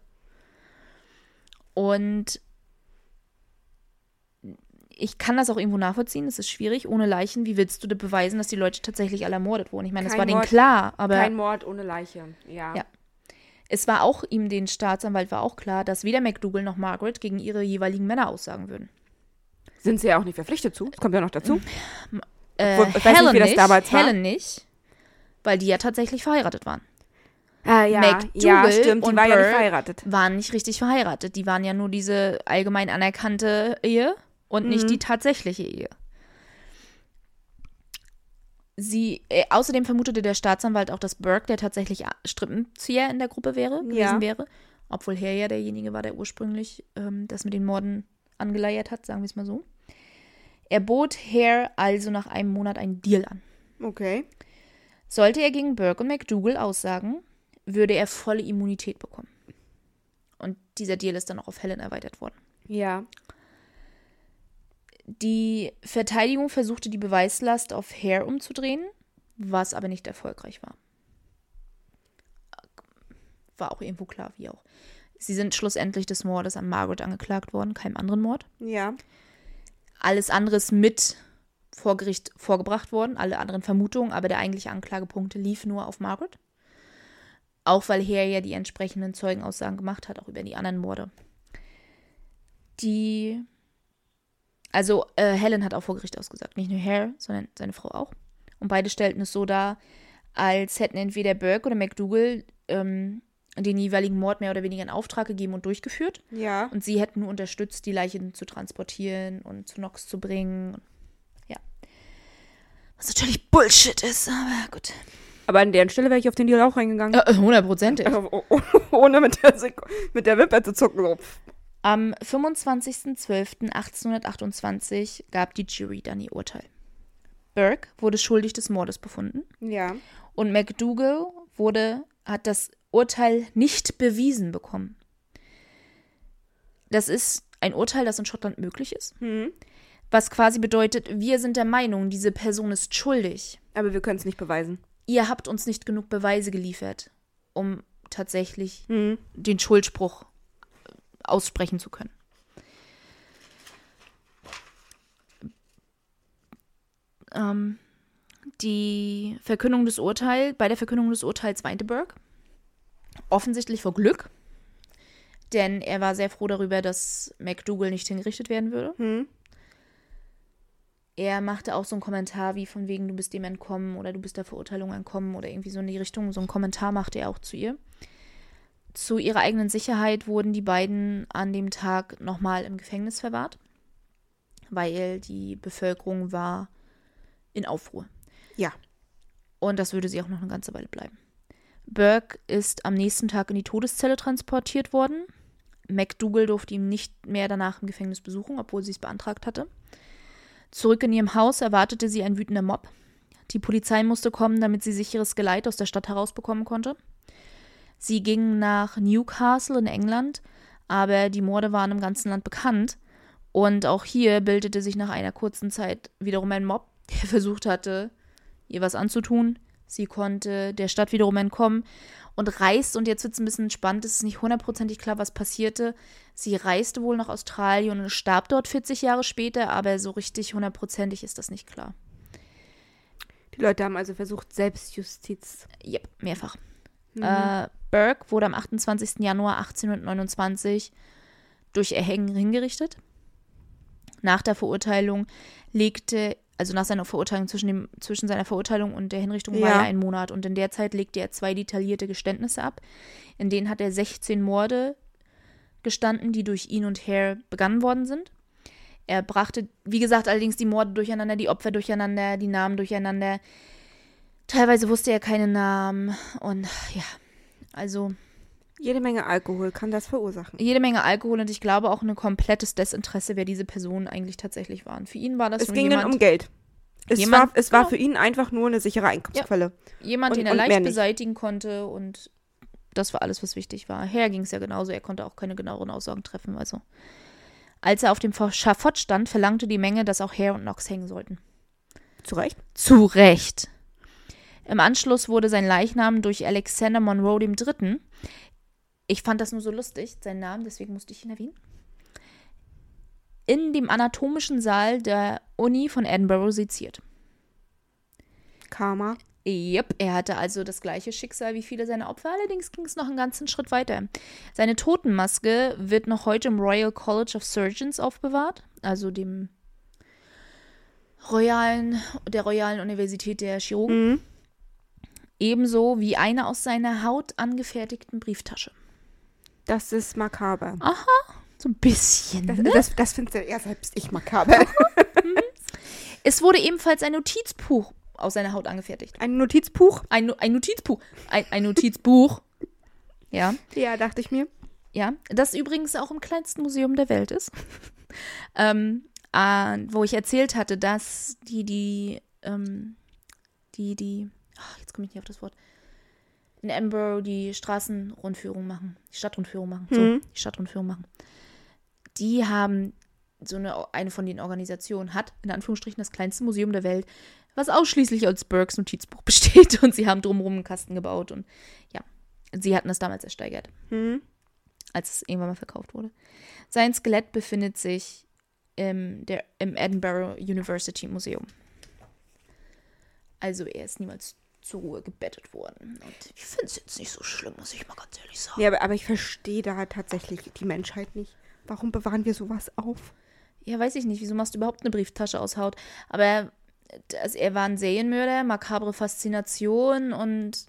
Und ich kann das auch irgendwo nachvollziehen, es ist schwierig, ohne Leichen, wie willst du da beweisen, dass die Leute tatsächlich alle ermordet wurden? Ich meine, das Kein war denen klar, aber Kein Mord ohne Leiche. Ja. Ja. es war auch ihm, den Staatsanwalt, war auch klar, dass weder McDougal noch Margaret gegen ihre jeweiligen Männer aussagen würden. Sind sie ja auch nicht verpflichtet zu. Das kommt ja noch dazu. Äh, ich weiß nicht, Helen wie das nicht, damals war. Helen nicht, weil die ja tatsächlich verheiratet waren. Ah, ja. McDougal ja, stimmt. Die und war ja nicht verheiratet. Waren nicht richtig verheiratet. Die waren ja nur diese allgemein anerkannte Ehe und nicht Mhm. die tatsächliche Ehe. Sie, äh, außerdem vermutete der Staatsanwalt auch, dass Burke der tatsächlich Strippenzieher in der Gruppe wäre, gewesen Ja. wäre. Obwohl Herr ja derjenige war, der ursprünglich ähm, das mit den Morden angeleiert hat, sagen wir es mal so. Er bot Hare also nach einem Monat einen Deal an. Okay. Sollte er gegen Burke und McDougal aussagen, würde er volle Immunität bekommen. Und dieser Deal ist dann auch auf Helen erweitert worden. Ja. Die Verteidigung versuchte die Beweislast auf Hare umzudrehen, was aber nicht erfolgreich war. War auch irgendwo klar, wie auch. Sie sind schlussendlich des Mordes an Margaret angeklagt worden, keinem anderen Mord. Ja. Alles andere ist mit vor Gericht vorgebracht worden, alle anderen Vermutungen, aber der eigentliche Anklagepunkt lief nur auf Margaret. Auch weil Hare ja die entsprechenden Zeugenaussagen gemacht hat, auch über die anderen Morde. Die. Also, äh, Helen hat auch vor Gericht ausgesagt. Nicht nur Hare, sondern seine Frau auch. Und beide stellten es so dar, als hätten entweder Burke oder McDougal ähm, den jeweiligen Mord mehr oder weniger in Auftrag gegeben und durchgeführt. Ja. Und sie hätten nur unterstützt, die Leichen zu transportieren und zu Nox zu bringen. Ja. Was natürlich Bullshit ist, aber gut. Aber an deren Stelle wäre ich auf den Deal auch reingegangen. Äh, Hundertprozentig. Oh, <laughs> ohne mit der, Sek mit der Wimper zu zucken. Am 25.12.1828 gab die Jury dann ihr Urteil. Burke wurde schuldig des Mordes befunden Ja. und McDougal wurde, hat das Urteil nicht bewiesen bekommen. Das ist ein Urteil, das in Schottland möglich ist. Hm. Was quasi bedeutet, wir sind der Meinung, diese Person ist schuldig. Aber wir können es nicht beweisen. Ihr habt uns nicht genug Beweise geliefert, um tatsächlich Hm. den Schuldspruch aussprechen zu können. Ähm, die Verkündung des Urteils, bei der Verkündung des Urteils weinte Burke. Offensichtlich vor Glück, denn er war sehr froh darüber, dass McDougal nicht hingerichtet werden würde. Hm. Er machte auch so einen Kommentar wie von wegen, du bist dem entkommen oder du bist der Verurteilung entkommen oder irgendwie so in die Richtung. So einen Kommentar machte er auch zu ihr. Zu ihrer eigenen Sicherheit wurden die beiden an dem Tag nochmal im Gefängnis verwahrt, weil die Bevölkerung war in Aufruhr. Ja. Und das würde sie auch noch eine ganze Weile bleiben. Burke ist am nächsten Tag in die Todeszelle transportiert worden. McDougal durfte ihn nicht mehr danach im Gefängnis besuchen, obwohl sie es beantragt hatte. Zurück in ihrem Haus erwartete sie ein wütender Mob. Die Polizei musste kommen, damit sie sicheres Geleit aus der Stadt herausbekommen konnte. Sie ging nach Newcastle in England, aber die Morde waren im ganzen Land bekannt. Und auch hier bildete sich nach einer kurzen Zeit wiederum ein Mob, <laughs> der versucht hatte, ihr was anzutun. Sie konnte der Stadt wiederum entkommen und reist, und jetzt wird es ein bisschen spannend, es ist nicht hundertprozentig klar, was passierte. Sie reiste wohl nach Australien und starb dort 40 Jahre später, aber so richtig hundertprozentig ist das nicht klar. Die Leute haben also versucht, Selbstjustiz. Yep, mehrfach. Mhm. Äh, Burke wurde am 28. Januar 1829 durch Erhängen hingerichtet. Nach der Verurteilung legte, also nach seiner Verurteilung, zwischen, dem, zwischen seiner Verurteilung und der Hinrichtung war Ja. ja ein Monat. Und in der Zeit legte er zwei detaillierte Geständnisse ab. In denen hat er 16 Morde gestanden, die durch ihn und Hare begangen worden sind. Er brachte, wie gesagt, allerdings die Morde durcheinander, die Opfer durcheinander, die Namen durcheinander. Teilweise wusste er keine Namen und ja, also Jede Menge Alkohol kann das verursachen. jede Menge Alkohol und ich glaube auch ein komplettes Desinteresse, wer diese Personen eigentlich tatsächlich waren. Für ihn war das Es nur ging dann jemand, um Geld. Es, Jemand- war, es war für ihn einfach nur eine sichere Einkommensquelle. jemand und- den er leicht beseitigen konnte und das war alles, was wichtig war. Her ging es ja genauso, er konnte auch keine genaueren Aussagen treffen. Also, als er auf dem Schafott stand, verlangte die Menge, dass auch Hare und Knox hängen sollten. Zu Recht? Zu Recht. Im Anschluss wurde sein Leichnam durch Alexander Monroe III. Ich fand das nur so lustig, sein Name, deswegen musste ich ihn erwähnen. In dem anatomischen Saal der Uni von Edinburgh seziert. Karma. Yep, er hatte also das gleiche Schicksal wie viele seiner Opfer, allerdings ging es noch einen ganzen Schritt weiter. Seine Totenmaske wird noch heute im Royal College of Surgeons aufbewahrt, also dem Royalen, der Royalen Universität der Chirurgen, Mhm. Ebenso wie eine aus seiner Haut angefertigten Brieftasche. Das ist makaber. So ein bisschen. Das, ne? das, das findest ja selbst ich makaber. Es wurde ebenfalls ein Notizbuch aus seiner Haut angefertigt. Ein Notizbuch? Ein, ein Notizbuch. Ein, ein Notizbuch. Ja. Ja, dachte ich mir. Ja, das übrigens auch im kleinsten Museum der Welt ist. <laughs> ähm, äh, wo ich erzählt hatte, dass die, die, ähm, die, die, ach, jetzt komme ich nicht auf das Wort, in Edinburgh die Straßenrundführung machen, die Stadtrundführung machen, so, Mhm. die Stadtrundführung machen. Die haben so eine, eine von den Organisationen hat, in Anführungsstrichen, das kleinste Museum der Welt, was ausschließlich als Burkes Notizbuch <laughs> besteht und sie haben drumherum einen Kasten gebaut und ja, sie hatten das damals ersteigert Mhm. als es irgendwann mal verkauft wurde. Sein Skelett befindet sich im, der, im Edinburgh University Museum. Also er ist niemals zur Ruhe gebettet worden. Und ich finde es jetzt nicht so schlimm, muss ich mal ganz ehrlich sagen. Ja, aber, aber ich verstehe da tatsächlich die Menschheit nicht. Warum bewahren wir sowas auf? Ja, weiß ich nicht, wieso machst du überhaupt eine Brieftasche aus Haut? Aber er, also er war ein Serienmörder, makabre Faszination und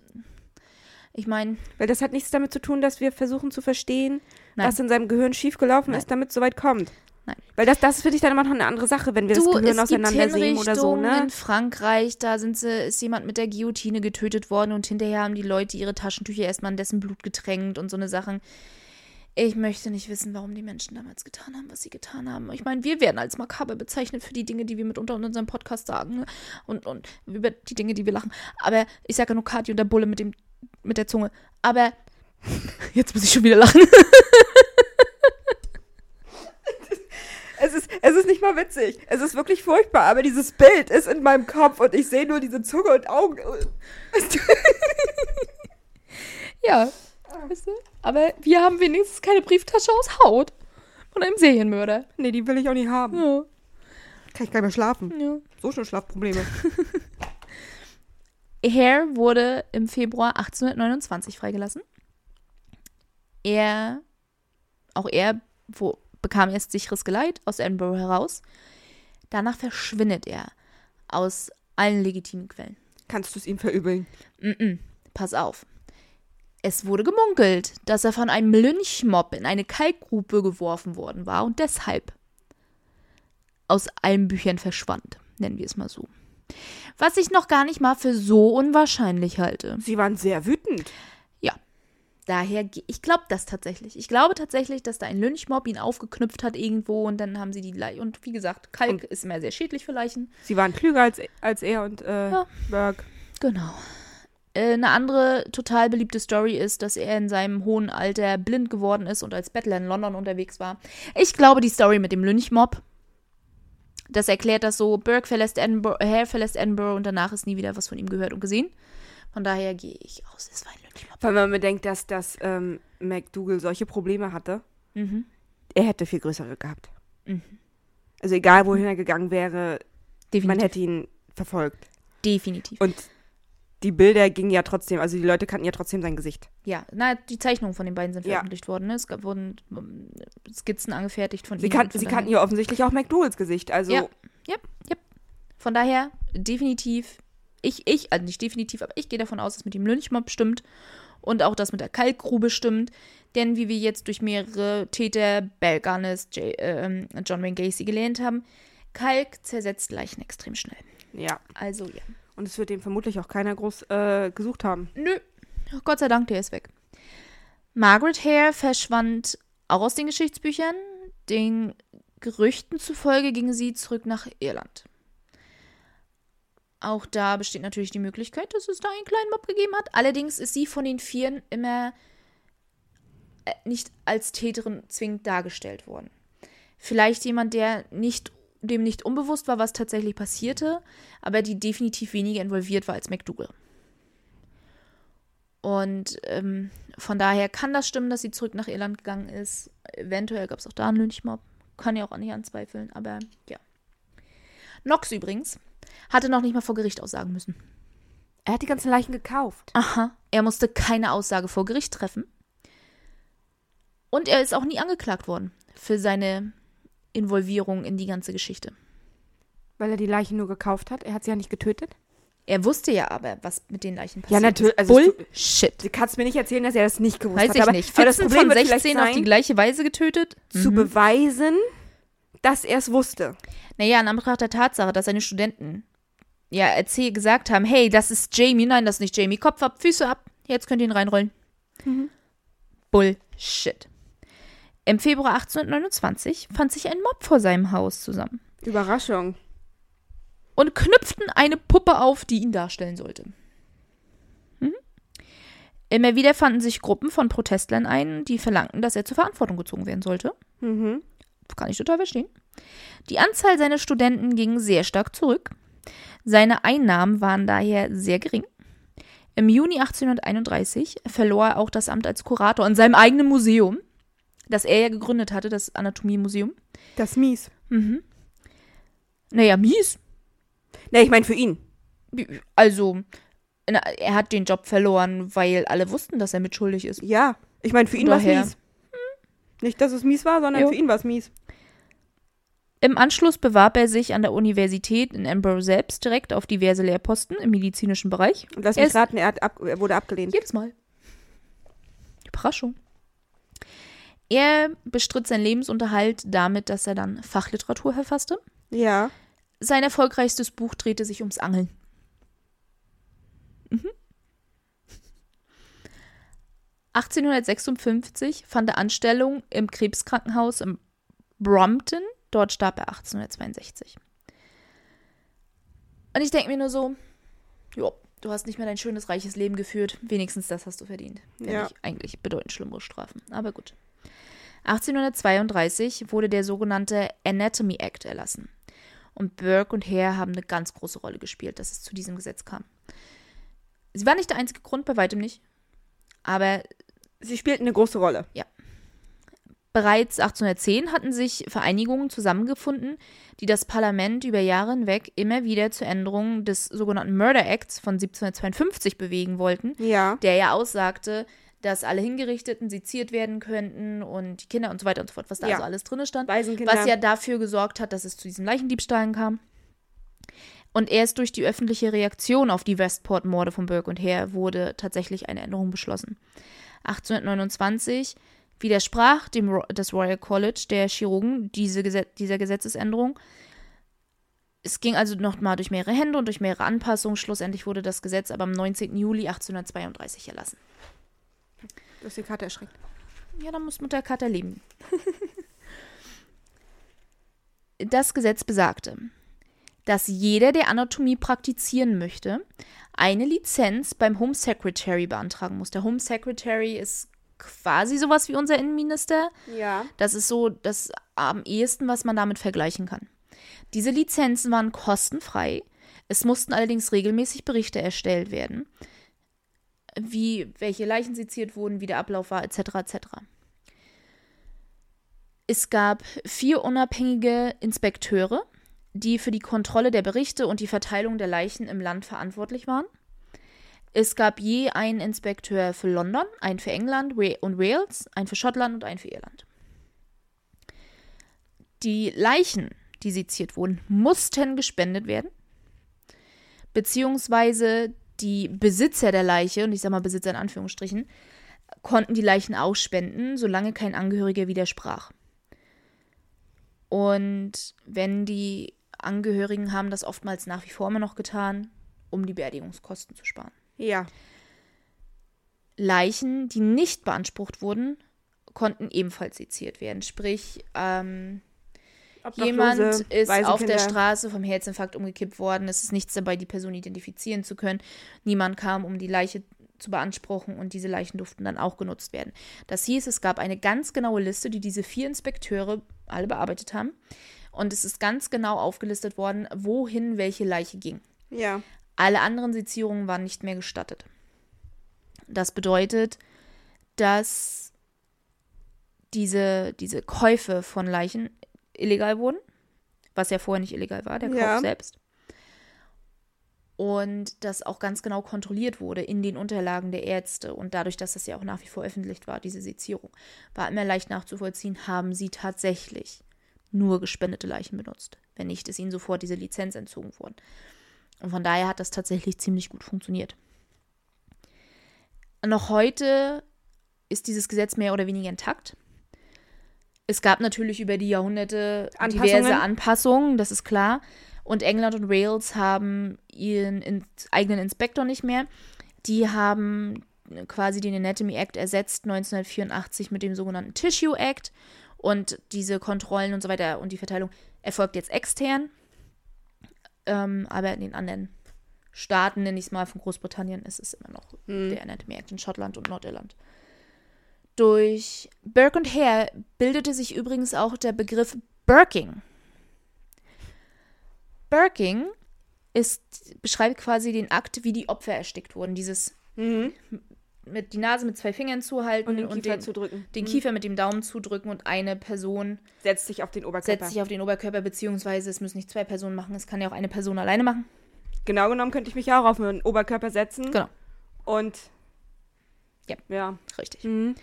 ich meine, Weil das hat nichts damit zu tun, dass wir versuchen zu verstehen, Nein. was in seinem Gehirn schiefgelaufen Nein. ist, damit es so weit kommt. Nein. Weil das, das finde ich dann immer noch eine andere Sache, wenn wir du, das Gehirn auseinandernehmen oder so, ne? in Frankreich, da sind sie, ist jemand mit der Guillotine getötet worden und hinterher haben die Leute ihre Taschentücher erstmal in dessen Blut getränkt und so eine Sachen. Ich möchte nicht wissen, warum die Menschen damals getan haben, was sie getan haben. Ich meine, wir werden als makaber bezeichnet für die Dinge, die wir mitunter in unserem Podcast sagen ne? und, und über die Dinge, die wir lachen. Aber ich sage ja nur Kati und der Bulle mit, dem, mit der Zunge. Aber <laughs> jetzt muss ich schon wieder lachen. Es ist, es ist nicht mal witzig. Es ist wirklich furchtbar, aber dieses Bild ist in meinem Kopf und ich sehe nur diese Zunge und Augen. <laughs> Ja, weißt du? Aber wir haben wenigstens keine Brieftasche aus Haut von einem Serienmörder. nee, die will ich auch nicht haben. Ja, Kann ich gar nicht mehr schlafen. ja. So schon Schlafprobleme. Hare <laughs> wurde im Februar 1829 freigelassen. Er, auch er, wo, bekam erst sicheres Geleit aus Edinburgh heraus. Danach verschwindet er aus allen legitimen Quellen. Kannst du es ihm verübeln? Mm-mm, pass auf. Es wurde gemunkelt, dass er von einem Lynchmob in eine Kalkgrube geworfen worden war und deshalb aus allen Büchern verschwand, nennen wir es mal so. Was ich noch gar nicht mal für so unwahrscheinlich halte. Sie waren sehr wütend. Daher, ich glaube das tatsächlich. Ich glaube tatsächlich, dass da ein Lynchmob ihn aufgeknüpft hat irgendwo und dann haben sie die Leiche. Und wie gesagt, Kalk Und- ist immer sehr schädlich für Leichen. Sie waren klüger als, als er und äh, Ja. Burke. Genau. Äh, Eine andere total beliebte Story ist, dass er in seinem hohen Alter blind geworden ist und als Bettler in London unterwegs war. Ich glaube, die Story mit dem Lynchmob, das erklärt das so, Burke verlässt Edinburgh, Hare verlässt Edinburgh und danach ist nie wieder was von ihm gehört und gesehen. Von daher gehe ich aus, es war ein Lynchmob. Weil man bedenkt, dass, dass ähm, McDougal solche Probleme hatte. Mhm. Er hätte viel größere gehabt. Mhm. Also egal, wohin er gegangen wäre, Definitiv. man hätte ihn verfolgt. Definitiv. Und die Bilder gingen ja trotzdem, also die Leute kannten ja trotzdem sein Gesicht. Ja, na, die Zeichnungen von den beiden sind Ja. veröffentlicht worden. Ne? Es gab, wurden ähm, Skizzen angefertigt von Sie, ihnen. kan und von sie kannten ja offensichtlich auch McDougalls Gesicht. Also Ja. Von daher, definitiv, ich, ich, also nicht definitiv, aber ich gehe davon aus, dass mit dem Lynchmob stimmt. Und auch das mit der Kalkgrube stimmt. Denn wie wir jetzt durch mehrere Täter, Bell Gunness, äh, John Wayne Gacy gelernt haben, Kalk zersetzt Leichen extrem schnell. Ja. Also ja. Und es wird den vermutlich auch keiner groß äh, gesucht haben. Nö. Gott sei Dank, der ist weg. Margaret Hare verschwand auch aus den Geschichtsbüchern. Den Gerüchten zufolge ging sie zurück nach Irland. Auch da besteht natürlich die Möglichkeit, dass es da einen kleinen Mob gegeben hat. Allerdings ist sie von den Vieren immer äh, nicht als Täterin zwingend dargestellt worden. Vielleicht jemand, der nicht, dem nicht unbewusst war, was tatsächlich passierte, aber die definitiv weniger involviert war als McDougal. Und ähm, von daher kann das stimmen, dass sie zurück nach Irland gegangen ist. Eventuell gab es auch da einen Lynchmob. Kann ja auch nicht anzweifeln, aber ja. Knox übrigens hatte noch nicht mal vor Gericht aussagen müssen. Er hat die ganzen Leichen gekauft. Aha. Er musste keine Aussage vor Gericht treffen. Und er ist auch nie angeklagt worden für seine Involvierung in die ganze Geschichte. Weil er die Leichen nur gekauft hat. Er hat sie ja nicht getötet. Er wusste ja aber, was mit den Leichen Ja, passiert natürlich. ist. Also, Bullshit. Du kannst mir nicht erzählen, dass er das nicht gewusst Weiß hat. ich aber, nicht. aber das 14 Problem von wird vielleicht 16 auf die gleiche Weise getötet. zu Mhm. beweisen, dass er es wusste. Naja, in Anbetracht der Tatsache, dass seine Studenten ja erzähl, gesagt haben, hey, das ist Jamie, nein, das ist nicht Jamie, Kopf ab, Füße ab, jetzt könnt ihr ihn reinrollen. Mhm. Bullshit. Im Februar 1829 fand sich ein Mob vor seinem Haus zusammen Überraschung. und knüpften eine Puppe auf, die ihn darstellen sollte. Mhm. Immer wieder fanden sich Gruppen von Protestlern ein, die verlangten, dass er zur Verantwortung gezogen werden sollte. Mhm. Kann ich total verstehen. Die Anzahl seiner Studenten ging sehr stark zurück. Seine Einnahmen waren daher sehr gering. Im Juni 1831 verlor er auch das Amt als Kurator in seinem eigenen Museum, das er ja gegründet hatte, das Anatomiemuseum. Das mies. Mhm. Naja, mies. Ne, ich meine für ihn. Also, er hat den Job verloren, weil alle wussten, dass er mitschuldig ist. Ja. Ich meine für ihn war es mies. Nicht, dass es mies war, sondern Jo. für ihn war es mies. Im Anschluss bewarb er sich an der Universität in Edinburgh selbst direkt auf diverse Lehrposten im medizinischen Bereich. Und lass Er mich ist- raten, er, hat ab, er wurde abgelehnt. Jedes Mal. Überraschung. Er bestritt seinen Lebensunterhalt damit, dass er dann Fachliteratur verfasste. Ja. Sein erfolgreichstes Buch drehte sich ums Angeln. Mhm. 1856 fand er Anstellung im Krebskrankenhaus in Brompton. Dort starb er 1862. Und ich denke mir nur so, jo, du hast nicht mehr dein schönes, reiches Leben geführt. Wenigstens das hast du verdient. Ja. Ja. Eigentlich bedeutend schlimmere Strafen. Aber gut. 1832 wurde der sogenannte Anatomy Act erlassen. Und Burke und Hare haben eine ganz große Rolle gespielt, dass es zu diesem Gesetz kam. Sie war nicht der einzige Grund, bei weitem nicht. Aber Sie spielten eine große Rolle. Bereits 1810 hatten sich Vereinigungen zusammengefunden, die das Parlament über Jahre hinweg immer wieder zur Änderung des sogenannten Murder Acts von 1752 bewegen wollten, Ja. der ja aussagte, dass alle Hingerichteten seziert werden könnten und die Kinder und so weiter und so fort, was da Ja. also alles drin stand. Was ja dafür gesorgt hat, dass es zu diesen Leichendiebstahlen kam. Und erst durch die öffentliche Reaktion auf die Westport-Morde von Burke und Hare wurde tatsächlich eine Änderung beschlossen. 1829 widersprach dem das Royal College der Chirurgen diese Geset dieser Gesetzesänderung. Es ging also noch mal durch mehrere Hände und durch mehrere Anpassungen. Schlussendlich wurde das Gesetz aber am 19. Juli 1832 erlassen. Du hast die Karte erschreckt. Ja, dann muss Mutter Kater leben. <laughs> das Gesetz besagte, dass jeder, der Anatomie praktizieren möchte, eine Lizenz beim Home Secretary beantragen muss. Der Home Secretary ist quasi sowas wie unser Innenminister. Ja. Das ist so das am ehesten, was man damit vergleichen kann. Diese Lizenzen waren kostenfrei. Es mussten allerdings regelmäßig Berichte erstellt werden, wie welche Leichen seziert wurden, wie der Ablauf war, etc. etc. Es gab vier unabhängige Inspekteure, die für die Kontrolle der Berichte und die Verteilung der Leichen im Land verantwortlich waren. Es gab je einen Inspekteur für London, einen für England und Wales, einen für Schottland und einen für Irland. Die Leichen, die seziert wurden, mussten gespendet werden, beziehungsweise die Besitzer der Leiche, und ich sag mal Besitzer in Anführungsstrichen, konnten die Leichen ausspenden, solange kein Angehöriger widersprach. Und wenn die Angehörigen haben das oftmals nach wie vor immer noch getan, um die Beerdigungskosten zu sparen. Ja. Leichen, die nicht beansprucht wurden, konnten ebenfalls seziert werden. Sprich, ähm, jemand ist auf der Waisenkinder. Straße vom Herzinfarkt umgekippt worden. Es ist nichts dabei, die Person identifizieren zu können. Niemand kam, um die Leiche zu beanspruchen und diese Leichen durften dann auch genutzt werden. Das hieß, es gab eine ganz genaue Liste, die diese vier Inspekteure alle bearbeitet haben. Und es ist ganz genau aufgelistet worden, wohin welche Leiche ging. Ja. Alle anderen Sezierungen waren nicht mehr gestattet. Das bedeutet, dass diese, diese Käufe von Leichen illegal wurden, was ja vorher nicht illegal war, der Kauf Ja. selbst. Und das auch ganz genau kontrolliert wurde in den Unterlagen der Ärzte. Und dadurch, dass das ja auch nach wie vor öffentlich war, diese Sezierung, war immer leicht nachzuvollziehen, haben sie tatsächlich nur gespendete Leichen benutzt. Wenn nicht, ist ihnen sofort diese Lizenz entzogen worden. Und von daher hat das tatsächlich ziemlich gut funktioniert. Noch heute ist dieses Gesetz mehr oder weniger intakt. Es gab natürlich über die Jahrhunderte diverse Anpassungen. Anpassungen, das ist klar. Und England und Wales haben ihren in eigenen Inspektor nicht mehr. Die haben quasi den Anatomy Act ersetzt 1984 mit dem sogenannten Tissue Act. Und diese Kontrollen und so weiter und die Verteilung erfolgt jetzt extern. Ähm, aber in den anderen Staaten, nenne ich es mal, von Großbritannien, ist es immer noch der Anatomy Act in Schottland und Nordirland. Durch Burke und Hare bildete sich übrigens auch der Begriff Burking. Burking ist, beschreibt quasi den Akt, wie die Opfer erstickt wurden. Dieses Mhm. Mit die Nase mit zwei Fingern zuhalten Und den und Kiefer den, zudrücken. den Mhm. Kiefer mit dem Daumen zudrücken und eine Person Setzt sich auf den Oberkörper. setzt sich auf den Oberkörper, beziehungsweise es müssen nicht zwei Personen machen, es kann ja auch eine Person alleine machen. Genau genommen könnte ich mich ja auch auf den Oberkörper setzen. Genau. Und. Ja. Ja. Richtig. Mhm.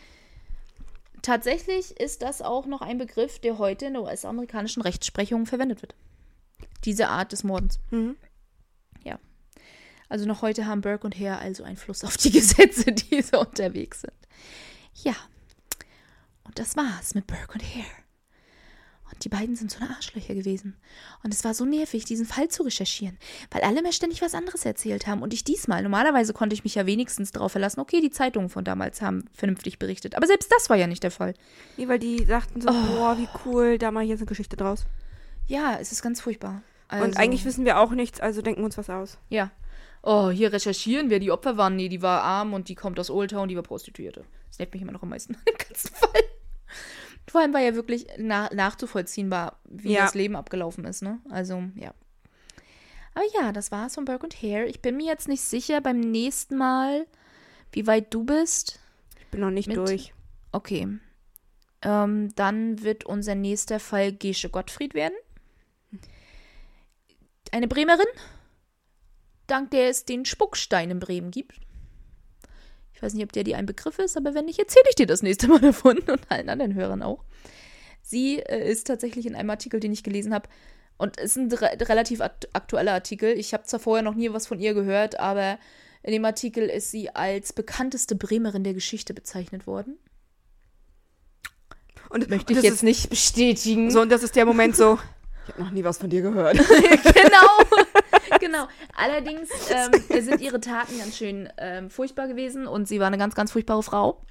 Tatsächlich ist das auch noch ein Begriff, der heute in der US-amerikanischen Rechtsprechung verwendet wird. Diese Art des Mordens. Mhm. Also noch heute haben Burke und Hare also Einfluss auf die <laughs> Gesetze, die so unterwegs sind. Ja. Und das war's mit Burke und Hare. Und die beiden sind so eine Arschlöcher gewesen. Und es war so nervig, diesen Fall zu recherchieren, weil alle mir ständig was anderes erzählt haben. Und ich diesmal, normalerweise konnte ich mich ja wenigstens darauf verlassen, okay, die Zeitungen von damals haben vernünftig berichtet. Aber selbst das war ja nicht der Fall. Nee, weil die sagten so, Oh. boah, wie cool, da mal hier eine Geschichte draus. Ja, es ist ganz furchtbar. Also, Und eigentlich wissen wir auch nichts, also denken wir uns was aus. Ja. Oh, hier recherchieren, wer die Opfer waren. Nee, die war arm und die kommt aus Old Town, die war Prostituierte. Das nervt mich immer noch am meisten <laughs> im ganzen Fall. Vor allem war ja wirklich na nachzuvollziehbar, wie Ja. das Leben abgelaufen ist, ne? Also, ja. Aber ja, das war's von Burke und Hare. Ich bin mir jetzt nicht sicher beim nächsten Mal, wie weit du bist. Ich bin noch nicht Mit- durch. Okay. Ähm, dann wird unser nächster Fall Gesche Gottfried werden. Eine Bremerin, dank der es den Spuckstein in Bremen gibt. Ich weiß nicht, ob der dir ein Begriff ist, aber wenn nicht, erzähle ich dir das nächste Mal <laughs> davon und allen anderen Hörern auch. Sie äh, ist tatsächlich in einem Artikel, den ich gelesen habe, und es ist ein re relativ akt aktueller Artikel. Ich habe zwar vorher noch nie was von ihr gehört, aber in dem Artikel ist sie als bekannteste Bremerin der Geschichte bezeichnet worden. Und Möchte ich das jetzt ist, nicht bestätigen. So, und das ist der Moment so, ich habe noch nie was von dir gehört. <laughs> <laughs> genau. <laughs> genau. Allerdings ähm, sind ihre Taten ganz schön ähm, furchtbar gewesen und sie war eine ganz, ganz furchtbare Frau.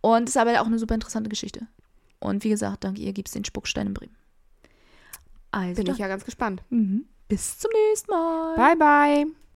Und es ist aber auch eine super interessante Geschichte. Und wie gesagt, dank ihr gibt es den Spuckstein in Bremen. Also, Bin ich ja ganz gespannt. mhm. bis zum nächsten Mal. Bye, bye.